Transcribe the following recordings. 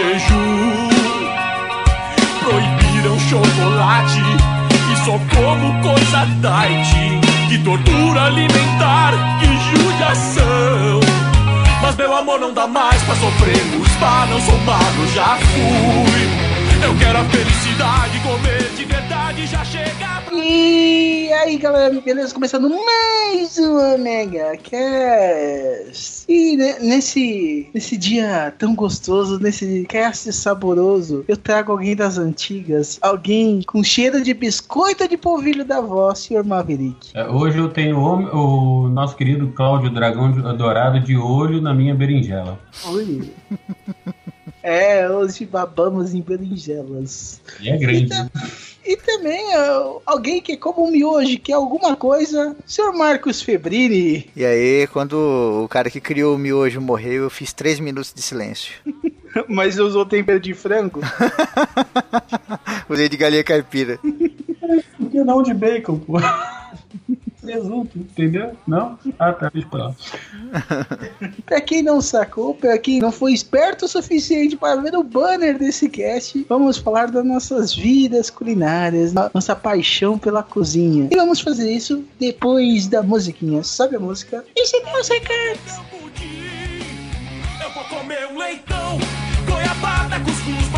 Jejum. Proibiram chocolate e só como coisa diet. Que tortura alimentar, que judiação. Mas meu amor não dá mais pra sofrermos. Pá, não sou magro, já fui. Eu quero a felicidade, comer de verdade, já chega. E aí galera, beleza? Começando mais um Omega Cast. E ne- nesse, nesse dia tão gostoso, nesse cast saboroso, eu trago alguém das antigas, alguém com cheiro de biscoito de polvilho da avó, senhor Maverick. É, Hoje eu tenho o, o nosso querido Cláudio Dragão Dourado de olho na minha berinjela. Oi. É, hoje babamos em berinjelas. E é grande. E também é, alguém que como um miojo, que é alguma coisa, senhor Marcos Febrini. E aí, quando o cara que criou o miojo morreu, eu fiz três minutos de silêncio. Mas usou tempero de frango? Usei de galinha caipira. Por que não de bacon, pô? Presunto, entendeu? Não? Ah, tá, deixa pra lá. Pra quem não sacou, pra quem não foi esperto o suficiente para ver o banner desse cast, vamos falar das nossas vidas culinárias, no- nossa paixão pela cozinha. E vamos fazer isso depois da musiquinha. Sabe a música? Esse é o recados. Eu vou comer um leitão, goiabada, cuscuz,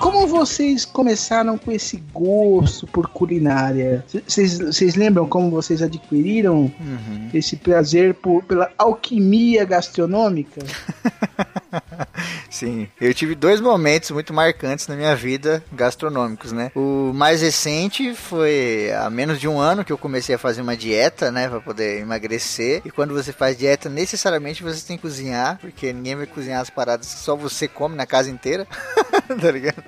Como vocês começaram com esse gosto por culinária? Vocês lembram como vocês adquiriram Uhum. esse prazer por, pela alquimia gastronômica? Sim, eu tive dois momentos muito marcantes na minha vida gastronômicos, né? O mais recente foi há menos de um ano que eu comecei a fazer uma dieta, né, Pra poder emagrecer. E quando você faz dieta, necessariamente você tem que cozinhar, porque ninguém vai cozinhar as paradas que só você come na casa inteira, tá ligado?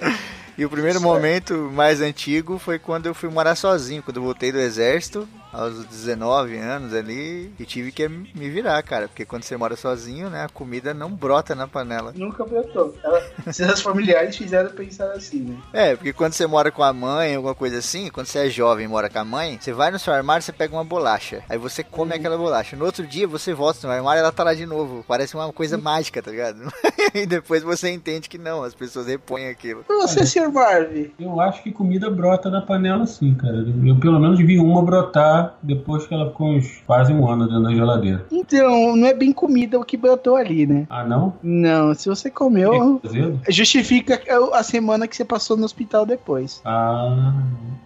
E o primeiro momento mais antigo foi quando eu fui morar sozinho, quando eu voltei do exército, aos 19 anos ali, e tive que me virar, cara, porque quando você mora sozinho, né, a comida não brota na panela. Nunca brotou. Ela- Seus familiares fizeram pensar assim, né? É, porque quando você mora com a mãe, alguma coisa assim, quando você é jovem e mora com a mãe, você vai no seu armário, você pega uma bolacha. Aí você come aquela bolacha. No outro dia você volta no seu armário e ela tá lá de novo. Parece uma coisa mágica, tá ligado? e depois você entende que não, as pessoas repõem aquilo. Você, Sr. Marvin? Eu acho que comida brota da panela sim, cara. Eu pelo menos vi uma brotar depois que ela ficou uns quase um ano dentro da geladeira. Então, não é bem comida o que brotou ali, né? Ah, não? Não, se você comeu, Azedo? justifica a semana que você passou no hospital depois. Ah,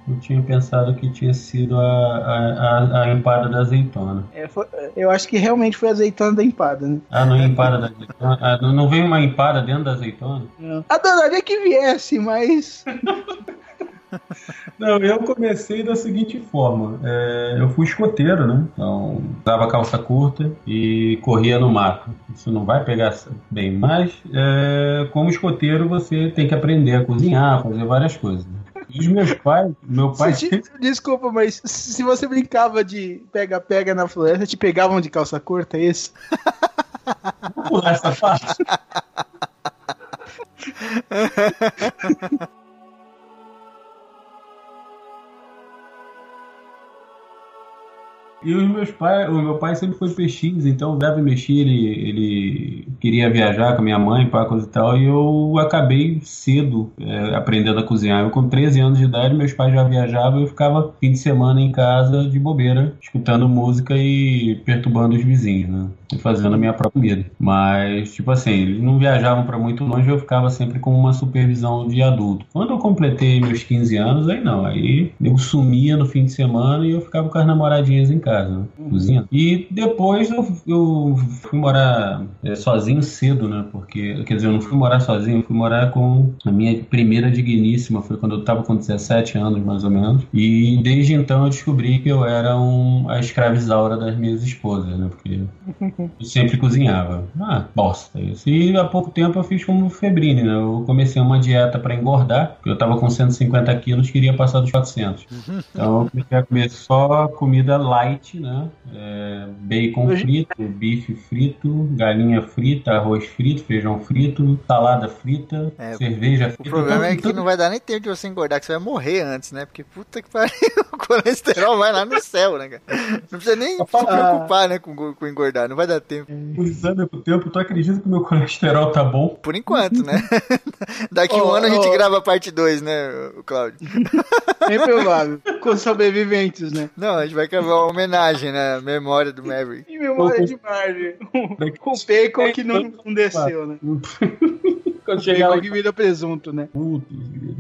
eu tinha pensado que tinha sido a, a, a, a empada da azeitona. É, foi- eu acho que realmente foi a azeitona da empada, né? Ah, não é empada da azeitona? Ah, não, não veio uma empada dentro da azeitona? Não. Adoraria que viesse, mas. Não, eu comecei da seguinte forma. É, eu fui escoteiro, né? Então, usava calça curta e corria no mato. Isso não vai pegar bem, mas é, como escoteiro você tem que aprender a cozinhar, fazer várias coisas. né? Os meus pais, meu pai te- Desculpa, mas se você brincava de pega-pega na floresta, te pegavam de calça curta, é isso? Vou pular essa parte. E os meus pais, o meu pai sempre foi PX, então deve mexer, ele, ele queria viajar com a minha mãe, para coisa e tal, e eu acabei cedo é, aprendendo a cozinhar. Eu com 13 anos de idade, meus pais já viajavam e eu ficava fim de semana em casa de bobeira, escutando música e perturbando os vizinhos, né? E fazendo a minha própria comida. Mas, tipo assim, eles não viajavam para muito longe, eu ficava sempre com uma supervisão de adulto. Quando eu completei meus 15 anos, aí não, aí eu sumia no fim de semana e eu ficava com as namoradinhas em casa, né? cozinhando. E depois eu, eu fui morar é, sozinho sozinho cedo, né? Porque, quer dizer, eu não fui morar sozinho, eu fui morar com a minha primeira digníssima, foi quando eu tava com 17 anos, mais ou menos. E desde então eu descobri que eu era um, a escravizaura das minhas esposas, né? Porque eu sempre cozinhava. Ah, bosta isso. E há pouco tempo eu fiz como Febrine, né? Eu comecei uma dieta para engordar, porque eu tava com 150 quilos, queria passar dos 400. Então eu comecei a comer só comida light, né? É, bacon frito, bife frito, galinha frita, arroz frito, feijão frito, salada frita, É, cerveja O frita. problema é que Então, não vai dar nem tempo de você engordar, que você vai morrer antes, né? Porque puta que pariu, o colesterol vai lá no céu, né, cara? Não precisa nem se preocupar, né, com, com engordar, não vai dar tempo. Usando o tempo, tu acredita que meu colesterol tá bom? Por enquanto, né? Daqui um Ô, ano a gente grava a parte 2, né, o Claudio? Bem provável. Com sobreviventes, né? Não, a gente vai gravar uma homenagem, né? à Memória do Maverick. Em memória de Marvel. Com bacon que não, não desceu, né? Quando chegar lá Bacon que vira presunto, né? Putz,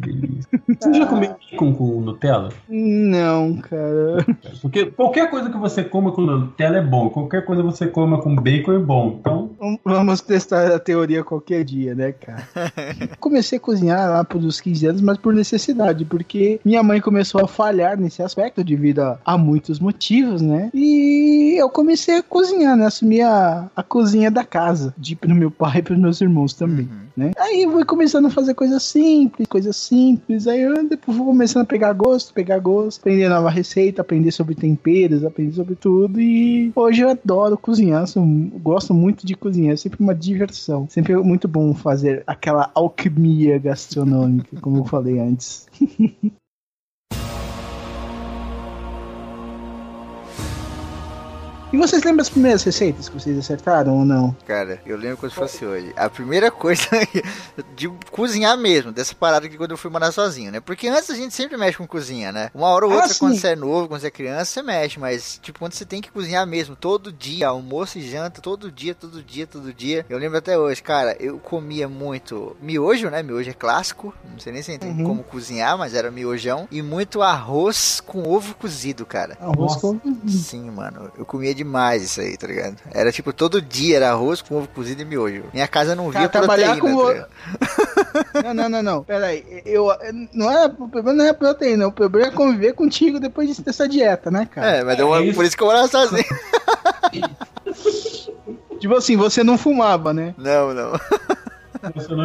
que delícia. Você já comeu bacon com Nutella? Não, cara. Porque qualquer coisa que você coma com Nutella é bom. Qualquer coisa que você coma com bacon é bom. Então, Vamos testar a teoria qualquer dia, né, cara? Comecei a cozinhar lá por uns 15 anos, mas por necessidade, porque minha mãe começou a falhar nesse aspecto devido a, a muitos motivos, né? E eu comecei a cozinhar, né? Assumir a, a cozinha da casa, de pro meu pai e pros meus irmãos também, né? Aí eu fui começando a fazer coisas simples, coisas simples, aí eu depois fui começando a pegar gosto, pegar gosto, aprender nova receita, aprender sobre temperos, aprender sobre tudo e hoje eu adoro cozinhar, sou- gosto muito de cozinhar, é sempre uma diversão, sempre é muito bom fazer aquela alquimia gastronômica, como eu falei antes. E vocês lembram as primeiras receitas que vocês acertaram ou não? Cara, eu lembro se fosse hoje. A primeira coisa de cozinhar mesmo, dessa parada que quando eu fui morar sozinho, né? Porque antes a gente sempre mexe com cozinha, né? Uma hora ou Ah, outra, sim. quando você é novo, quando você é criança, você mexe, mas tipo, quando você tem que cozinhar mesmo, todo dia, almoço e janta, todo dia, todo dia, todo dia. Eu lembro até hoje, cara, eu comia muito miojo, né? Miojo é clássico, não sei nem se tem Uhum. como cozinhar, mas era miojão. E muito arroz com ovo cozido, cara. Arroz Nossa. com... Sim, mano. Eu comia demais isso aí, tá ligado? Era tipo, todo dia era arroz com ovo cozido e miojo. Minha casa não via Cara, trabalhar proteína, com tá o-? Não, não, não, não. Pera aí. Eu, não é, o problema não é a proteína, o problema é conviver contigo depois dessa dieta, né, cara? É, mas deu uma- É isso. por isso que eu morava sozinho. Tipo assim, você não fumava, né? Não, não.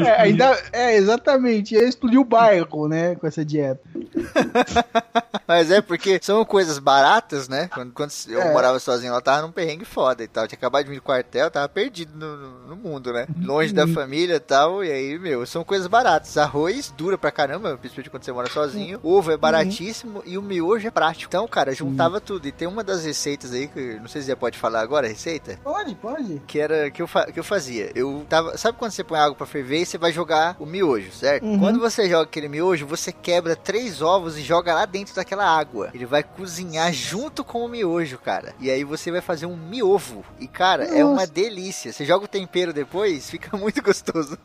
É, ainda, é, exatamente. Ia explodir o bairro, né, com essa dieta. Mas é porque são coisas baratas, né? Quando, quando eu É. morava sozinho, ela tava num perrengue foda e tal. Tinha acabado de vir do quartel, tava perdido no, no- mundo, né? Longe da família e tal. E aí, meu, são coisas baratas. Arroz dura pra caramba, principalmente quando você mora sozinho. Ovo é baratíssimo e o miojo é prático. Então, cara, juntava tudo. E tem uma das receitas aí, que não sei se já pode falar agora a receita. Pode, pode. que era que eu, fa- que eu fazia. Eu tava. Sabe quando você põe água pra ferver e você vai jogar o miojo, certo? Uhum. Quando você joga aquele miojo, você quebra três ovos e joga lá dentro daquela água. Ele vai cozinhar junto com o miojo, cara. E aí você vai fazer um miovo. E, cara, é uma Nossa. delícia. Você joga o tempero depois, fica muito gostoso.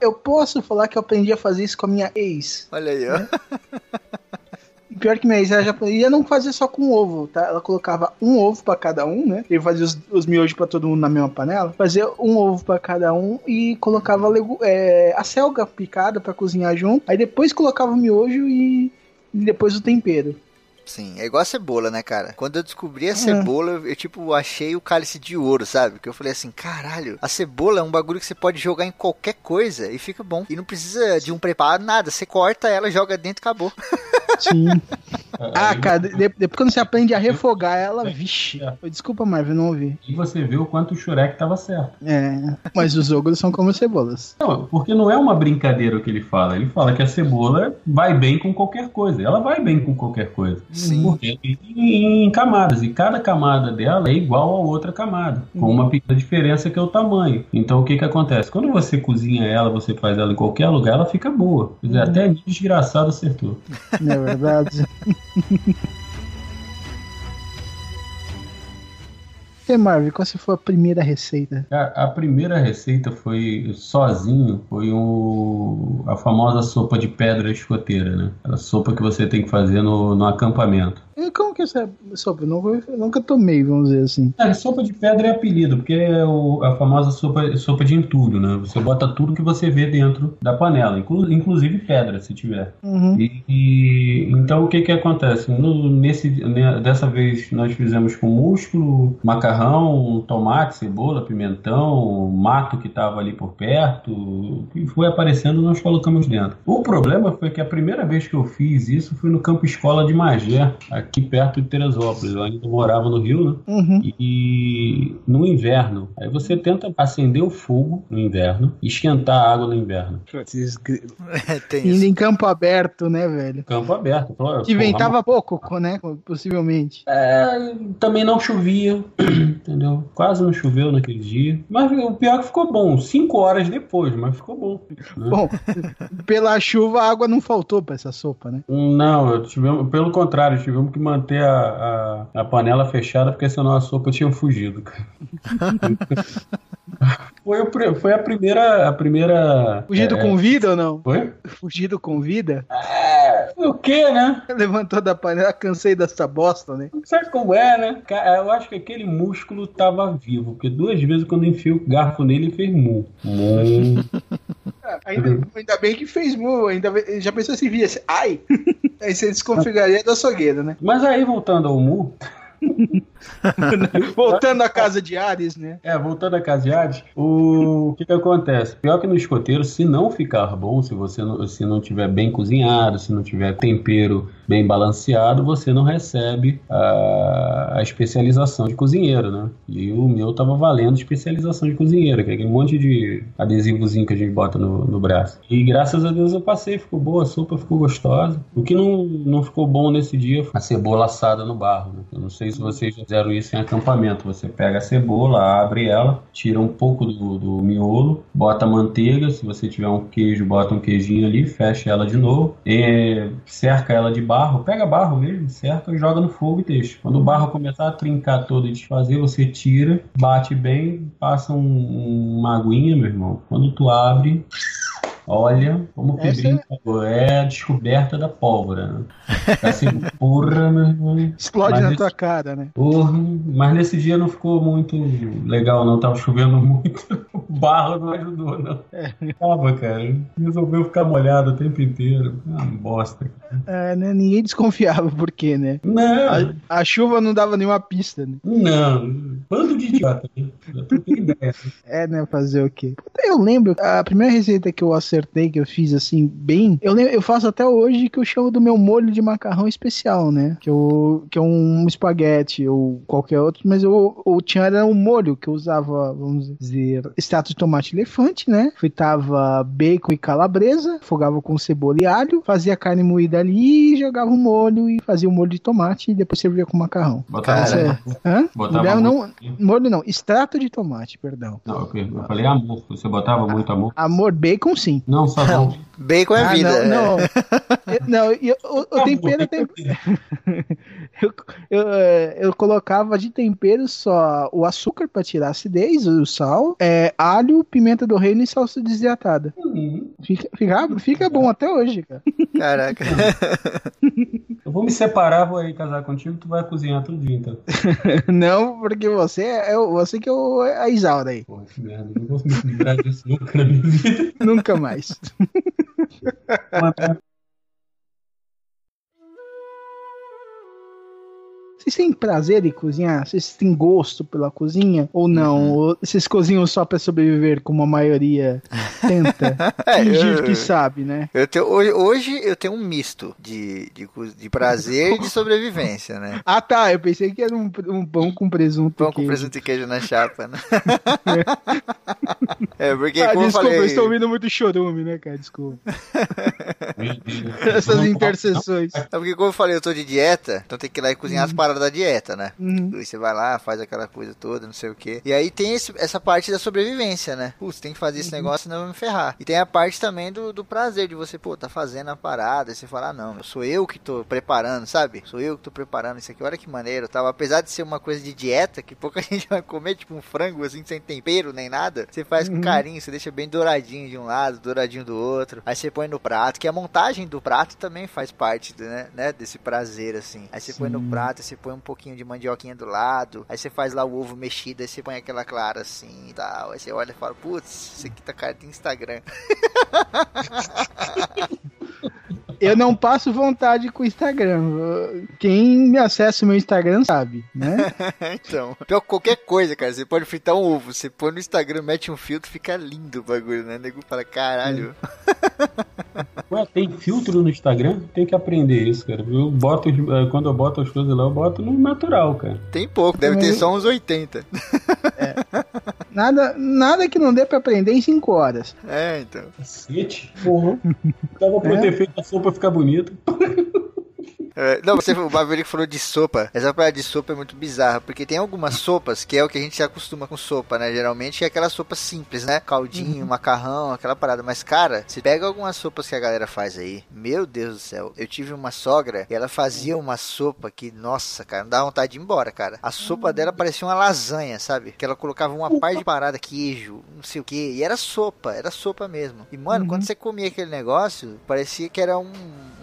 Eu posso falar que eu aprendi a fazer isso com a minha ex. Olha aí, ó. E Pior que minha ex, ela já ia não fazer só com ovo, tá? Ela colocava um ovo pra cada um, né? Ele fazia os, os miojos pra todo mundo na mesma panela. Fazia um ovo pra cada um e colocava legu- é, a selga picada pra cozinhar junto. Aí depois colocava o miojo e, e depois o tempero. Sim, é igual a cebola, né, cara? Quando eu descobri a É. cebola, eu, eu, tipo, achei o cálice de ouro, sabe? Que eu falei assim, caralho, a cebola é um bagulho que você pode jogar em qualquer coisa e fica bom. E não precisa de um preparo, nada. Você corta ela, joga dentro e acabou. Sim. ah, Aí- cara, de- depois quando você aprende a refogar ela, vixe. É. Desculpa, Marvel, não ouvi. E você vê o quanto o Shurek tava certo. É, mas os ogros são como cebolas. Não, porque não é uma brincadeira o que ele fala. Ele fala que a cebola vai bem com qualquer coisa. Ela vai bem com qualquer coisa. Sim. Porque em, em camadas. E cada camada dela é igual a outra camada. Com uma pequena diferença que é o tamanho. Então o que que acontece? Quando você cozinha ela, você faz ela em qualquer lugar, ela fica boa. Dizer, Até desgraçado acertou. Não é verdade? E Marvel, qual foi a primeira receita? Cara, a primeira receita foi sozinho, foi o, a famosa sopa de pedra escoteira, né? Aquela sopa que você tem que fazer no, no acampamento. E como que é essa sopa? Eu nunca, eu nunca tomei, vamos dizer assim. É, sopa de pedra é apelido, porque é o- a famosa sopa, sopa de entulho, né? Você bota tudo que você vê dentro da panela, inclu- inclusive pedra, se tiver. Uhum. E, e- então o que que acontece? No- nesse, né, dessa vez nós fizemos com músculo, macarrão, tomate, cebola, pimentão, mato que estava ali por perto, que foi aparecendo nós colocamos dentro. O problema foi que a primeira vez que eu fiz isso foi no campo escola de Magé, aqui perto de Teresópolis. Eu ainda morava no Rio, né? Uhum. E no inverno, aí você tenta acender o fogo no inverno, esquentar a água no inverno. Tem Indo isso. em campo aberto, né, velho? Campo aberto. Que ventava pouco, né? Possivelmente. É, também não chovia, entendeu? Quase não choveu naquele dia. Mas o pior é que ficou bom. Cinco horas depois, mas ficou bom. né? Bom, pela chuva a água não faltou pra essa sopa, né? Não, tivemos, pelo contrário, tivemos que manter a, a, a panela fechada, porque senão a sopa tinha fugido. cara. foi, o foi a primeira. A primeira Fugido é, com vida ou não? Foi? Fugido com vida? É, o quê, né? Levantou da panela, cansei dessa bosta, né? Sabe como é, né? Eu acho que aquele músculo tava vivo, porque duas vezes quando enfio o garfo nele, ele fez mu. Mu. Ainda, ainda bem que fez mu, ainda bem- já pensou se via assim, ai! Aí você desconfiguraria da açougueira, né? Mas aí, voltando ao mu, Voltando à casa de Ares, né? É, voltando a Casiades, o que que acontece? Pior que no escoteiro, se não ficar bom, se você não, se não tiver bem cozinhado, se não tiver tempero bem balanceado, você não recebe a, a especialização de cozinheiro, né? E o meu tava valendo especialização de cozinheiro, que é aquele monte de adesivozinho que a gente bota no, no braço. E graças a Deus eu passei, ficou boa, a sopa ficou gostosa. O que não, não ficou bom nesse dia foi a cebola assada no barro, né? Eu não sei se vocês já fizeram isso em acampamento. Você pega a cebola, abre ela, tira um pouco do, do miolo, bota manteiga. Se você tiver um queijo, bota um queijinho ali, fecha ela de novo, cerca ela de barro, pega barro mesmo, cerca e joga no fogo e deixa. Quando o barro começar a trincar todo e desfazer, você tira, bate bem, passa um, uma aguinha, meu irmão. Quando tu abre, Olha, como que Essa brinca. É a descoberta da pólvora, né? Assim, porra, meu irmão. Explode Mas na esse- tua cara, né? Porra, mas nesse dia não ficou muito legal, não. Tava chovendo muito. O barro não ajudou, não. Tava, cara. Resolveu ficar molhado o tempo inteiro. Ah, bosta. É, né? Ninguém desconfiava por quê, né? Não, A, a chuva não dava nenhuma pista, né? não. Bando de idiota. né? Tô com ideia. É, né? Fazer o quê? Eu lembro, a primeira receita que eu acertei, que eu fiz assim, bem. Eu, eu faço até hoje que eu chamo do meu molho de macarrão especial, né? Que, eu, que é um espaguete ou qualquer outro, mas eu, eu tinha era um molho que eu usava, vamos dizer, extrato de tomate elefante, né? Fritava bacon e calabresa, fogava com cebola e alho, fazia carne moída ali, jogava o molho e fazia o molho de tomate e depois servia com macarrão. Botava Cara. É- Hã? Botava não, molho não, extrato de tomate, perdão. Não, eu eu falei amor. Você botava muito amor? Amor, bacon sim. Não, só não. Bacon é Ah, vida. Não, não. Eu- não, eu, eu, eu tempero. tem- eu, eu, eh, eu colocava de tempero só o açúcar pra tirar a acidez, o sal, é, alho, pimenta do reino e salsa desidratada. Hum, Fica, fica, fica bom até hoje, cara. Caraca. Eu vou me separar, vou aí casar contigo, tu vai cozinhar todo dia, então. Não, porque você é o- você que é o, a Isaura aí. Porra, que merda. Não vou me livrar disso nunca na minha vida. Nunca mais. Christ. Vocês têm prazer em cozinhar? Vocês têm gosto pela cozinha? Ou não? Ou vocês cozinham só pra sobreviver, como a maioria tenta? É, Fingir eu- que sabe, né? Eu tenho, hoje, hoje eu tenho um misto de, de, de prazer e de sobrevivência, né? Ah tá, eu pensei que era um, um pão com presunto. Pão e com presunto e queijo na chapa, né? é, porque Ah, como eu desculpa, falei... eu estou ouvindo muito chorume, né, cara? Desculpa. Essas Não, intercessões. É porque como eu falei, eu tô de dieta, então tem que ir lá e cozinhar as paradas hora da dieta, né? Uhum. Aí você vai lá, faz aquela coisa toda, não sei o que. E aí tem esse- essa parte da sobrevivência, né? Putz, tem que fazer esse negócio, senão eu vou me ferrar. E tem a parte também do, do prazer de você, pô, tá fazendo a parada. E você fala, ah, não, sou eu que tô preparando, sabe? Sou eu que tô preparando isso aqui. Olha que maneiro, tal. Apesar de ser uma coisa de dieta, que pouca gente vai comer, tipo um frango assim, sem tempero nem nada. Você faz com carinho, você deixa bem douradinho de um lado, douradinho do outro. Aí você põe no prato, que a montagem do prato também faz parte, né, né, desse prazer, assim. Aí você põe no prato, você põe um pouquinho de mandioquinha do lado. Aí você faz lá o ovo mexido, aí você põe aquela clara assim e tal. Aí você olha e fala, putz, isso aqui tá cara de Instagram. Eu não passo vontade com o Instagram. Quem me acessa o meu Instagram sabe, né? então, pior qualquer coisa, cara. Você pode fritar um ovo, você põe no Instagram, mete um filtro, fica lindo o bagulho, né? O nego fala, caralho. Ué, tem filtro no Instagram? Tem que aprender isso, cara. Eu boto, eh, quando eu boto as coisas lá, eu boto no natural, cara. Tem pouco, deve ter só uns 80. Nada, nada que não dê pra aprender em 5 horas. É, então. Cacete, porra. Dava pra eu ter feito a sopa ficar bonita. É, não, você, o Maverick falou de sopa. Essa parada de sopa é muito bizarra, porque tem algumas sopas que é o que a gente se acostuma com sopa, né? Geralmente é aquela sopa simples, né? Caldinho, macarrão, aquela parada. Mas, cara, você pega algumas sopas que a galera faz aí, meu Deus do céu. Eu tive uma sogra e ela fazia uma sopa que, nossa, cara, não dá vontade de ir embora, cara. A sopa dela parecia uma lasanha, sabe? Que ela colocava uma par de parada, queijo, não sei o que. E era sopa, era sopa mesmo. E, mano, quando você comia aquele negócio, parecia que era um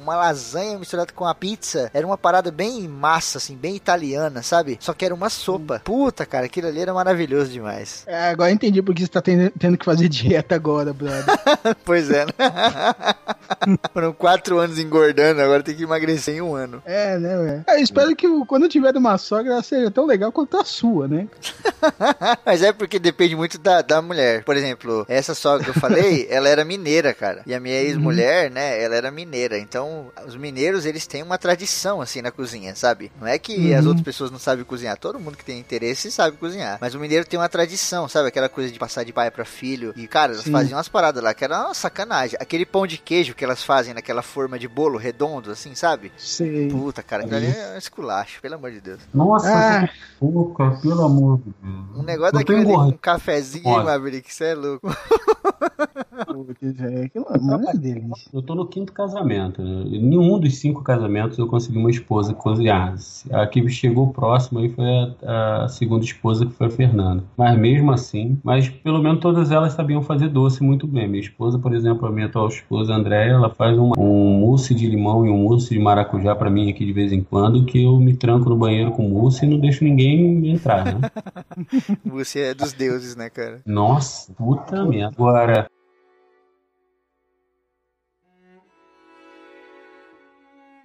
uma lasanha misturada com a pizza. Era uma parada bem massa, assim, bem italiana, sabe? Só que era uma sopa. Puta, cara, aquilo ali era maravilhoso demais. É, agora eu entendi porque você tá tendo, tendo que fazer dieta agora, brother. pois é, né? Foram quatro anos engordando, agora tem que emagrecer em um ano. É, né, velho? Eu espero que quando eu tiver uma sogra, ela seja tão legal quanto a sua, né? Mas é porque depende muito da, da mulher. Por exemplo, essa sogra que eu falei, ela era mineira, cara. E a minha ex-mulher, né, ela era mineira. Então, os mineiros, eles têm uma tradição, assim, na cozinha, sabe? Não é que as outras pessoas não sabem cozinhar. Todo mundo que tem interesse sabe cozinhar. Mas o mineiro tem uma tradição, sabe? Aquela coisa de passar de pai pra filho. E, cara, elas Sim. faziam umas paradas lá que era uma sacanagem. Aquele pão de queijo que elas fazem naquela forma de bolo redondo, assim, sabe? Sei. Puta, cara, aquilo ali é um esculacho, pelo amor de Deus. Nossa, Ah. que pelo amor de Deus. Um negócio Eu daquele ali com um cafezinho, Olha. Maverick, você é louco. É, aquilo é. Eu tô no quinto casamento. né? Em nenhum dos cinco casamentos eu consegui uma esposa que cozinhasse. A que chegou próximo aí foi a, a segunda esposa, que foi a Fernanda. Mas mesmo assim, mas pelo menos todas elas sabiam fazer doce muito bem. Minha esposa, por exemplo, a minha atual esposa, a Andréia, ela faz uma- um mousse de limão e um mousse de maracujá pra mim aqui de vez em quando, que eu me tranco no banheiro com mousse e não deixo ninguém entrar, né? Você é dos deuses, né, cara? Nossa, puta merda. Agora,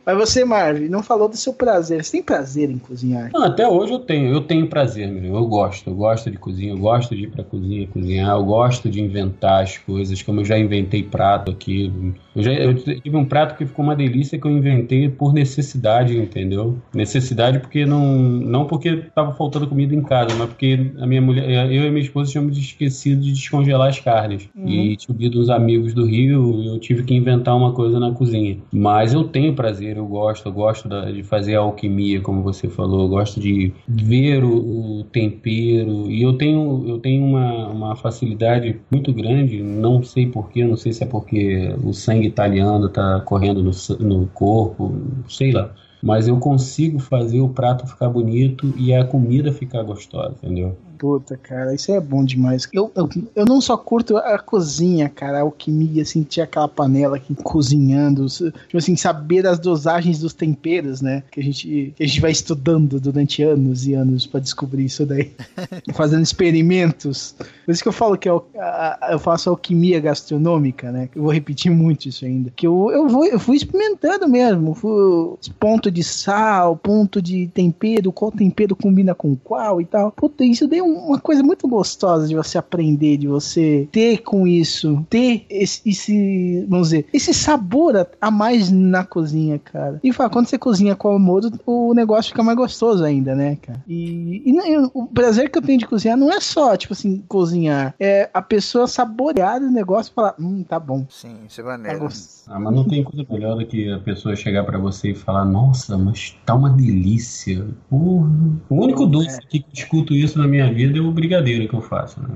Mas você, Marvin, não falou do seu prazer. Você tem prazer em cozinhar? Não, até hoje eu tenho, eu tenho prazer, meu. Eu gosto, eu gosto de cozinha, eu gosto de ir pra cozinha cozinhar, eu gosto de inventar as coisas, como eu já inventei prato aqui. Eu já eu tive um prato que ficou uma delícia que eu inventei por necessidade, entendeu? Necessidade porque não, não porque tava faltando comida em casa, mas porque a minha mulher, eu e minha esposa tínhamos esquecido de descongelar as carnes. E subido uns amigos do Rio, eu tive que inventar uma coisa na cozinha. Mas eu tenho prazer, eu gosto, eu gosto da- de fazer a alquimia, como você falou, eu gosto de ver o, o tempero. E eu tenho, eu tenho uma, uma facilidade muito grande, não sei porquê, não sei se é porque o sangue italiano tá correndo no, no corpo, sei lá. Mas eu consigo fazer o prato ficar bonito e a comida ficar gostosa, entendeu? Puta, cara, isso é bom demais. Eu, eu, eu não só curto a cozinha, cara, a alquimia, sentir aquela panela aqui cozinhando, tipo assim, saber as dosagens dos temperos, né? Que a gente, que a gente vai estudando durante anos e anos pra descobrir isso daí. Fazendo experimentos. Por isso que eu falo que eu, a- a- eu faço alquimia gastronômica, né? Eu vou repetir muito isso ainda. Que eu, eu, vou, eu fui experimentando mesmo. Fui, ponto de sal, ponto de tempero, qual tempero combina com qual e tal. Puta, isso deu uma coisa muito gostosa de você aprender, de você ter com isso, ter esse, esse vamos dizer, esse sabor a, a mais na cozinha, cara. E fala, quando você cozinha com amor, o negócio fica mais gostoso ainda, né, cara? E, e, e o prazer que eu tenho de cozinhar não é só, tipo assim, cozinhar. É a pessoa saborear o negócio e falar, hum, tá bom. Sim, isso é Tá maneiro. gostoso. Ah, mas não tem coisa melhor do que a pessoa chegar pra você e falar, nossa, mas tá uma delícia. Porra. O único doce que eu escuto isso na minha vida é o brigadeiro que eu faço. Né?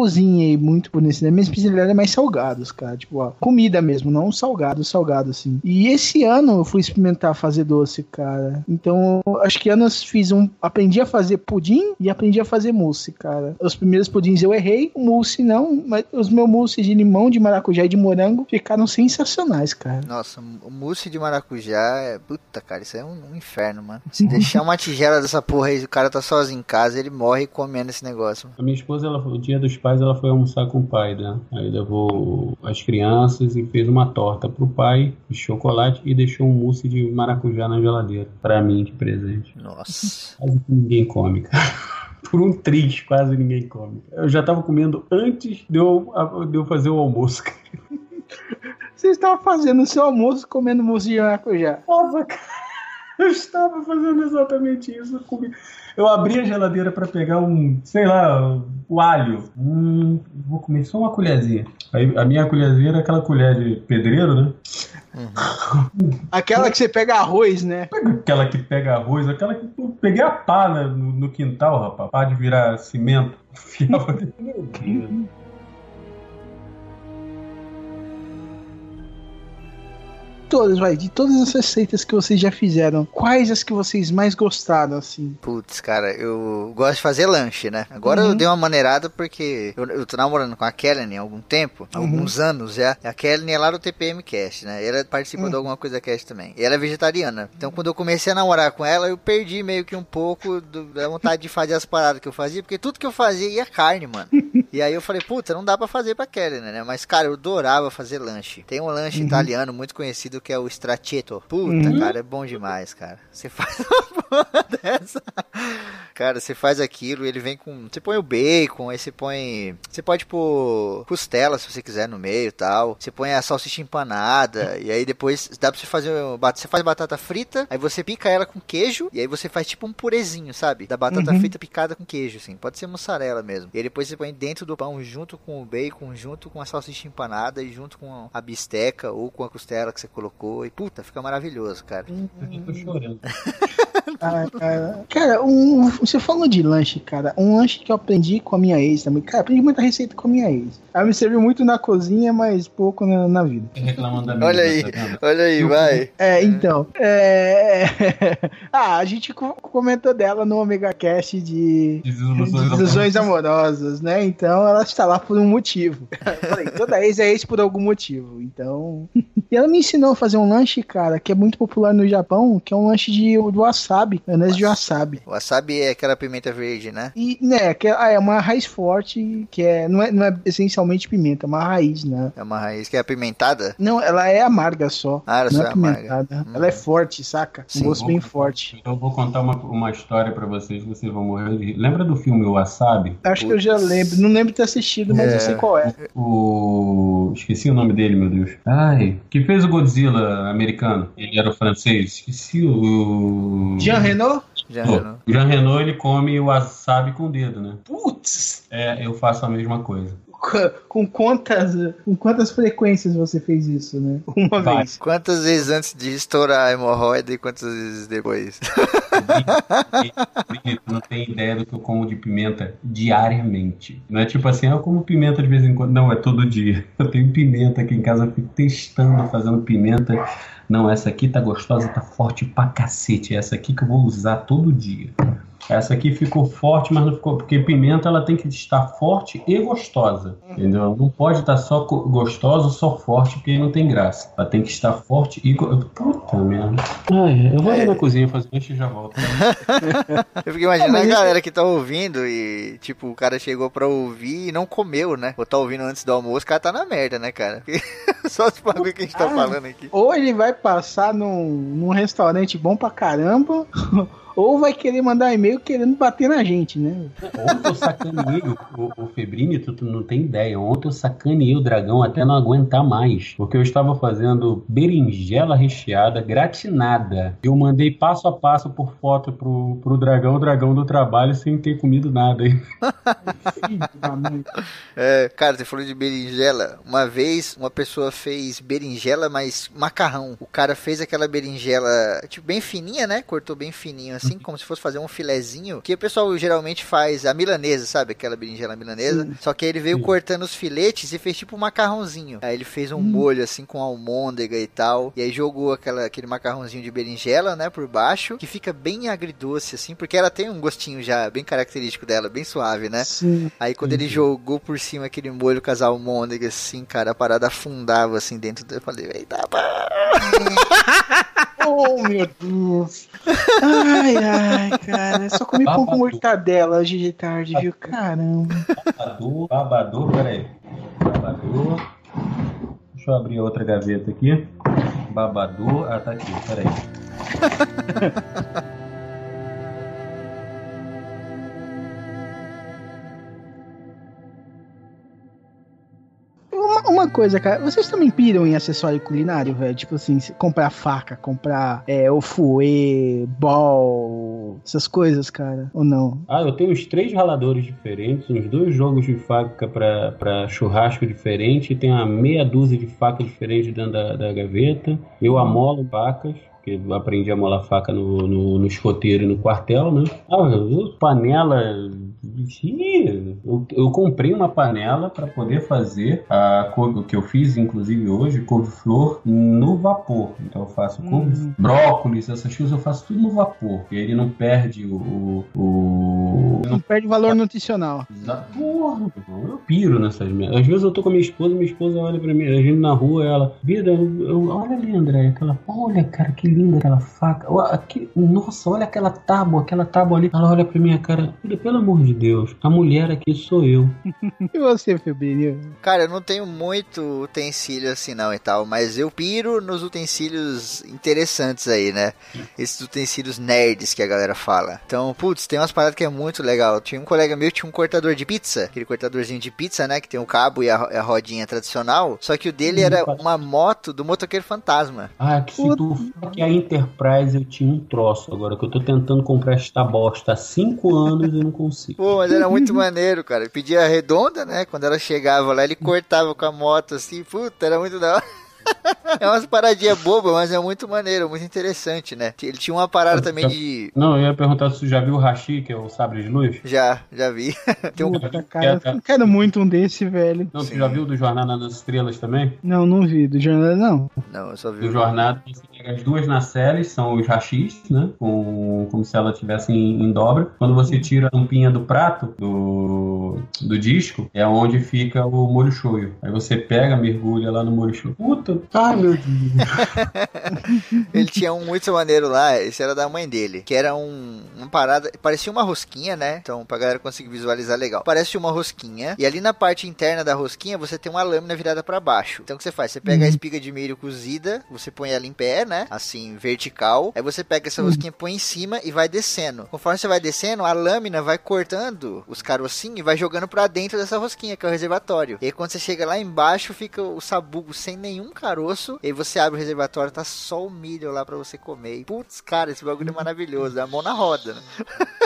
cozinhei muito por nesse. Minha especialidade é mais salgados, cara. Tipo, ó, comida mesmo, não salgado, salgado assim. E esse ano eu fui experimentar fazer doce, cara. Então, acho que anos fiz um. Aprendi a fazer pudim e aprendi a fazer mousse, cara. Os primeiros pudins eu errei, o mousse não, mas os meus mousses de limão, de maracujá e de morango ficaram sensacionais, cara. Nossa, o mousse de maracujá é. Puta, cara, isso é um, um inferno, mano. Se deixar uma tigela dessa porra aí, o cara tá sozinho em casa, ele morre comendo esse negócio. A minha esposa, ela, o dia dos pais, ela foi almoçar com o pai, né? Aí levou as crianças e fez uma torta pro pai de chocolate e deixou um mousse de maracujá na geladeira. Pra mim, de presente. Nossa. Quase que ninguém come, cara. Por um triz, quase ninguém come. Eu já tava comendo antes de eu, de eu fazer o almoço, cara. Você estava fazendo o seu almoço comendo mousse de maracujá. Nossa, cara. Eu estava fazendo exatamente isso. Eu, comi. eu abri a geladeira para pegar um, sei lá, o alho. Hum, vou comer só uma colherzinha. Aí a minha colherzinha era aquela colher de pedreiro, né? Aquela que você pega arroz, né? Aquela que pega arroz, aquela que eu peguei a pá né, no, no quintal, rapaz. Pá de virar cimento. Meu Deus. Todas, vai, de todas as receitas que vocês já fizeram, quais as que vocês mais gostaram, assim? Putz, cara, eu gosto de fazer lanche, né? Agora eu dei uma maneirada porque eu, eu tô namorando com a Kellen há algum tempo, há alguns anos já. A Kellen é lá do TPM Cast, né? Ela participa de alguma coisa cast também. E ela é vegetariana. Então quando eu comecei a namorar com ela, eu perdi meio que um pouco do- da vontade de fazer as paradas que eu fazia, porque tudo que eu fazia ia carne, mano. e aí eu falei, puta, não dá pra fazer pra Kellen, né? Mas, cara, eu adorava fazer lanche. Tem um lanche italiano muito conhecido que é o Strachetto. Puta, cara, é bom demais, cara. Você faz uma porra dessa. Cara, você faz aquilo, ele vem com. Você põe o bacon, aí você põe. Você pode pôr costela se você quiser no meio e tal. Você põe a salsicha empanada. E aí depois dá pra você fazer. Você faz batata frita, aí você pica ela com queijo. E aí você faz tipo um purezinho, sabe? Da batata frita picada com queijo, assim. Pode ser mussarela mesmo. E aí depois você põe dentro do pão junto com o bacon, junto com a salsicha empanada e junto com a bisteca ou com a costela que você colocou. E puta, fica maravilhoso, cara. Eu tô chorando. Ah, cara, cara, um, você falou de lanche, cara. Um lanche que eu aprendi com a minha ex também. Cara, aprendi muita receita com a minha ex. Ela me serviu muito na cozinha, mas pouco na, na vida. Reclamando da minha Olha aí, tá olha aí, vai. É, então. É... ah, a gente co- comentou dela no Omega Cast de Desilusões desilusões amorosas, né? Então ela está lá por um motivo. Eu Falei, toda ex é ex por algum motivo. Então. E ela me ensinou a fazer um lanche, cara, que é muito popular no Japão, que é um lanche de, de wasabi, maionese de wasabi. O wasabi é aquela pimenta verde, né? E, né, que é, ah, é uma raiz forte, que é não, é, não é essencialmente pimenta, é uma raiz, né? É uma raiz que é apimentada? Não, ela é amarga só. Ah, ela não só é é amarga. apimentada. Hum. Ela é forte, saca? Um Sim. gosto bem forte. Então eu vou contar uma, uma história pra vocês, vocês vão morrer de. Lembra do filme O Wasabi? Acho que eu já Putz. lembro. Não lembro de ter assistido, mas É. eu sei qual é. O. Esqueci o nome dele, meu Deus. Ai, que fez o Godzilla americano. Ele era o francês. Esqueci o. Jean Renault? Já Pô, Jean Renault ele come o wasabi com o dedo, né? Putz! É, eu faço a mesma coisa. Com- quantas, com quantas frequências você fez isso, né? Uma Vai. vez. Quantas vezes antes de estourar a hemorroida e quantas vezes depois? Não tem ideia do que eu como de pimenta diariamente. Não é tipo assim, eu como pimenta de vez em quando. Não, é todo dia. Eu tenho pimenta aqui em casa, eu fico testando, fazendo pimenta. Não, essa aqui tá gostosa, tá forte pra cacete. É essa aqui que eu vou usar todo dia. Essa aqui ficou forte, mas não ficou. Porque pimenta ela tem que estar forte e gostosa. Entendeu? Não pode estar só gostosa ou só forte, porque aí não tem graça. Ela tem que estar forte e. go- Puta merda. Ai, eu vou ali na cozinha fazer lanche e já volto. Eu fico imaginando Ah, a galera que tá ouvindo e, tipo, o cara chegou pra ouvir e não comeu, né? Ou tá ouvindo antes do almoço, o cara tá na merda, né, cara? Só os bagulho que a gente tá Ah. falando aqui. Ou ele vai passar num, num restaurante bom pra caramba, ou vai querer mandar e-mail querendo bater na gente, né? Ontem eu sacaneei o, o, o Febrini, tu, tu não tem ideia. Ontem eu sacaneei o dragão até não aguentar mais. Porque eu estava fazendo berinjela recheada, gratinada. Eu mandei passo a passo por foto pro, pro dragão, o dragão do trabalho, sem ter comido nada. É, cara, você falou de berinjela. Uma vez, uma pessoa fez berinjela, mas macarrão. O cara fez aquela berinjela, tipo, bem fininha, né? Cortou bem fininho, assim, como se fosse fazer um filezinho. Que o pessoal geralmente faz a milanesa, sabe? Aquela berinjela milanesa. Só que aí ele veio Sim. cortando os filetes e fez tipo um macarrãozinho. Aí ele fez um molho, assim, com almôndega e tal. E aí jogou aquela, aquele macarrãozinho de berinjela, né? Por baixo. Que fica bem agridoce, assim, porque ela tem um gostinho já bem característico dela, bem suave, né? Sim. Aí quando ele jogou por cima aquele molho com as almôndegas, assim, cara, a parada afundava assim dentro do... Eu falei, eita, pá. Oh, meu Deus. Ai, ai, cara. Eu só comi pão com Babado. mortadela hoje de tarde, viu? Caramba. Babador, babador, peraí. Babador. Deixa eu abrir outra gaveta aqui. Babador. Ah, tá aqui, peraí. Uma, coisa, cara, vocês também piram em acessório culinário, velho? Tipo assim, comprar faca, comprar é, fouet, bol, essas coisas, cara? Ou não? Ah, eu tenho uns três raladores diferentes, uns dois jogos de faca pra churrasco diferente, tem uma meia dúzia de facas diferentes dentro da, da gaveta. Eu amolo facas, porque eu aprendi a amolar faca no, no, no escoteiro e no quartel, né? Ah, panela. Ih, Eu, eu comprei uma panela para poder fazer a couve, o que eu fiz, inclusive hoje, couve-flor no vapor. Então eu faço couve, Uhum. brócolis, essas coisas, eu faço tudo no vapor. E aí ele não perde o. o, Não perde valor nutricional. Porra, eu piro nessas merdas. Às vezes eu tô com a minha esposa, minha esposa olha pra mim, a gente na rua, ela, vida, eu, eu- olha ali, André, aquela, olha, cara, que linda aquela faca. Nossa, olha aquela tábua, aquela tábua ali. Ela olha pra minha cara, pelo amor de Deus, a mulher aqui sou eu. E você, Febrinho? Cara, eu não tenho muito utensílio assim não e tal, mas eu piro nos utensílios interessantes aí, né? Esses utensílios nerds que a galera fala. Então, putz, tem umas paradas que é muito legal. Tinha um colega meu que tinha um cortador de pizza, aquele cortadorzinho de pizza, né? Que tem o cabo e a, a rodinha tradicional. Só que o dele era uma moto do motoqueiro fantasma. Ah, que se tu que a Enterprise eu tinha um troço agora, que eu tô tentando comprar esta bosta há cinco anos e não consigo. Pô, mas era muito maneiro, cara. Ele pedia redonda, né? Quando ela chegava lá, ele cortava com a moto assim. Puta, era muito da hora. É umas paradinhas bobas, mas é muito maneiro, muito interessante, né? Ele tinha uma parada também de. Não, eu ia perguntar se tu já viu o Hashi, que é o sabre de luz? Já, já vi. Tem um... Puta, cara, eu quero muito um desse, velho. Não, tu Sim. já viu do Jornada nas Estrelas também? Não, não vi. Do jornal, não. Não, eu só vi. Do o- Jornada, você pega as duas nacelles, são os hashis, né? Com, como se ela estivesse em, em dobra. Quando você tira a tampinha do prato, do, do disco, é onde fica o molho shoyu. Aí você pega, mergulha lá no molho shoyu. Puta, ai meu Deus. Ele tinha um muito maneiro lá, esse era da mãe dele, que era um, uma parada, parecia uma rosquinha, né? Então, pra galera conseguir visualizar legal. Parece uma rosquinha, e ali na parte interna da rosquinha você tem uma lâmina virada pra baixo. Então, o que você faz? Você pega a espiga de milho cozida, você põe ela em pé, né? Assim, vertical. Aí você pega essa rosquinha, põe em cima e vai descendo. Conforme você vai descendo, a lâmina vai cortando os carocinhos e vai jogando pra dentro dessa rosquinha, que é o reservatório. E aí, quando você chega lá embaixo, fica o sabugo sem nenhum caroço. E aí você abre o reservatório, tá só o milho lá pra você comer. E, putz, cara, esse bagulho é maravilhoso. Dá a mão na roda, né?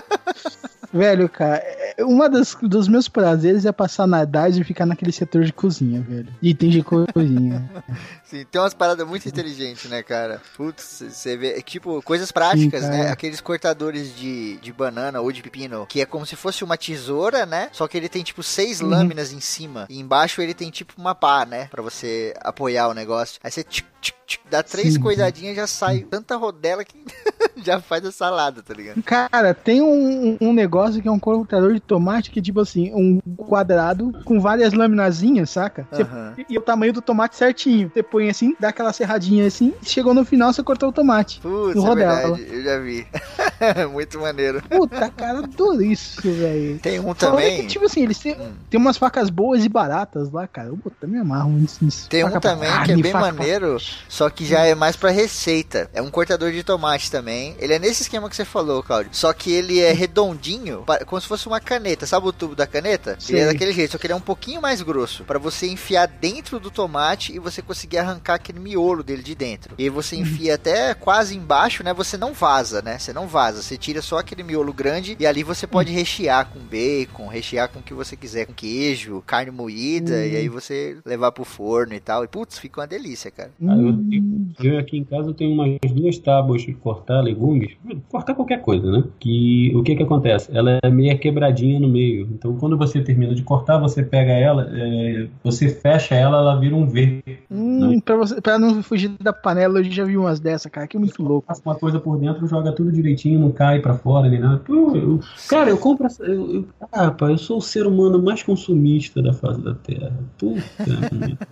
Velho, cara, é- uma das, dos meus prazeres é passar na idade e ficar naquele setor de cozinha, velho. Item de cozinha. Sim, tem umas paradas muito inteligentes, né, cara? Putz, você vê, é tipo, coisas práticas, Sim, né? Aqueles cortadores de, de banana ou de pepino, que é como se fosse uma tesoura, né? Só que ele tem, tipo, seis Uhum. lâminas em cima. E embaixo ele tem, tipo, uma pá, né? Pra você apoiar o negócio. Aí você tchic, tchic, tchic, dá três Sim. coisadinhas já sai tanta rodela que já faz a salada, tá ligado? Cara, tem um, um negócio que é um cortador de tomate que é tipo assim, um quadrado com várias laminazinhas, saca? Você-. E o tamanho do tomate certinho. Você põe assim, dá aquela serradinha assim, chegou no final, você cortou o tomate. Putz, No é rodela. eu já vi. Muito maneiro. Puta, cara, isso, velho. Tem um Fora também. que, tipo assim, eles têm, tem umas facas boas e baratas lá, cara. Eu puta, me amarro nisso. nisso. Tem um Faca pra também que é bem faca pra- maneiro, só que já é mais pra receita. É um cortador de tomate também. Ele é nesse esquema que você falou, Claudio. Só que ele é redondinho, como se fosse uma caneta. Sabe o tubo da caneta? Ele é daquele jeito, só que ele é um pouquinho mais grosso. Pra você enfiar dentro do tomate e você conseguir arrancar aquele miolo dele de dentro. E você enfia até quase embaixo, né? Você não vaza, né? Você não vaza. Você tira só aquele miolo grande e ali você pode rechear com bacon, rechear com o que você quiser, com queijo, carne moída, e aí você levar pro forno e tal. E putz, fica uma delícia, cara. Eu, tenho- eu aqui em casa eu tenho umas duas tábuas de cortar legumes, cortar qualquer coisa, né? Que o que que acontece? Ela é meio quebradinha no meio. Então quando você termina de cortar, você pega ela, é, você fecha ela, ela vira um V. Hum, pra, você, pra não fugir da panela, eu já vi umas dessa, cara, que é muito louco. Passa uma coisa por dentro, joga tudo direitinho, não cai pra fora nem nada. Pô, eu- cara, eu compro. essa- Eu, eu, ah, rapaz, eu sou o ser humano mais consumista da face da Terra. Puta.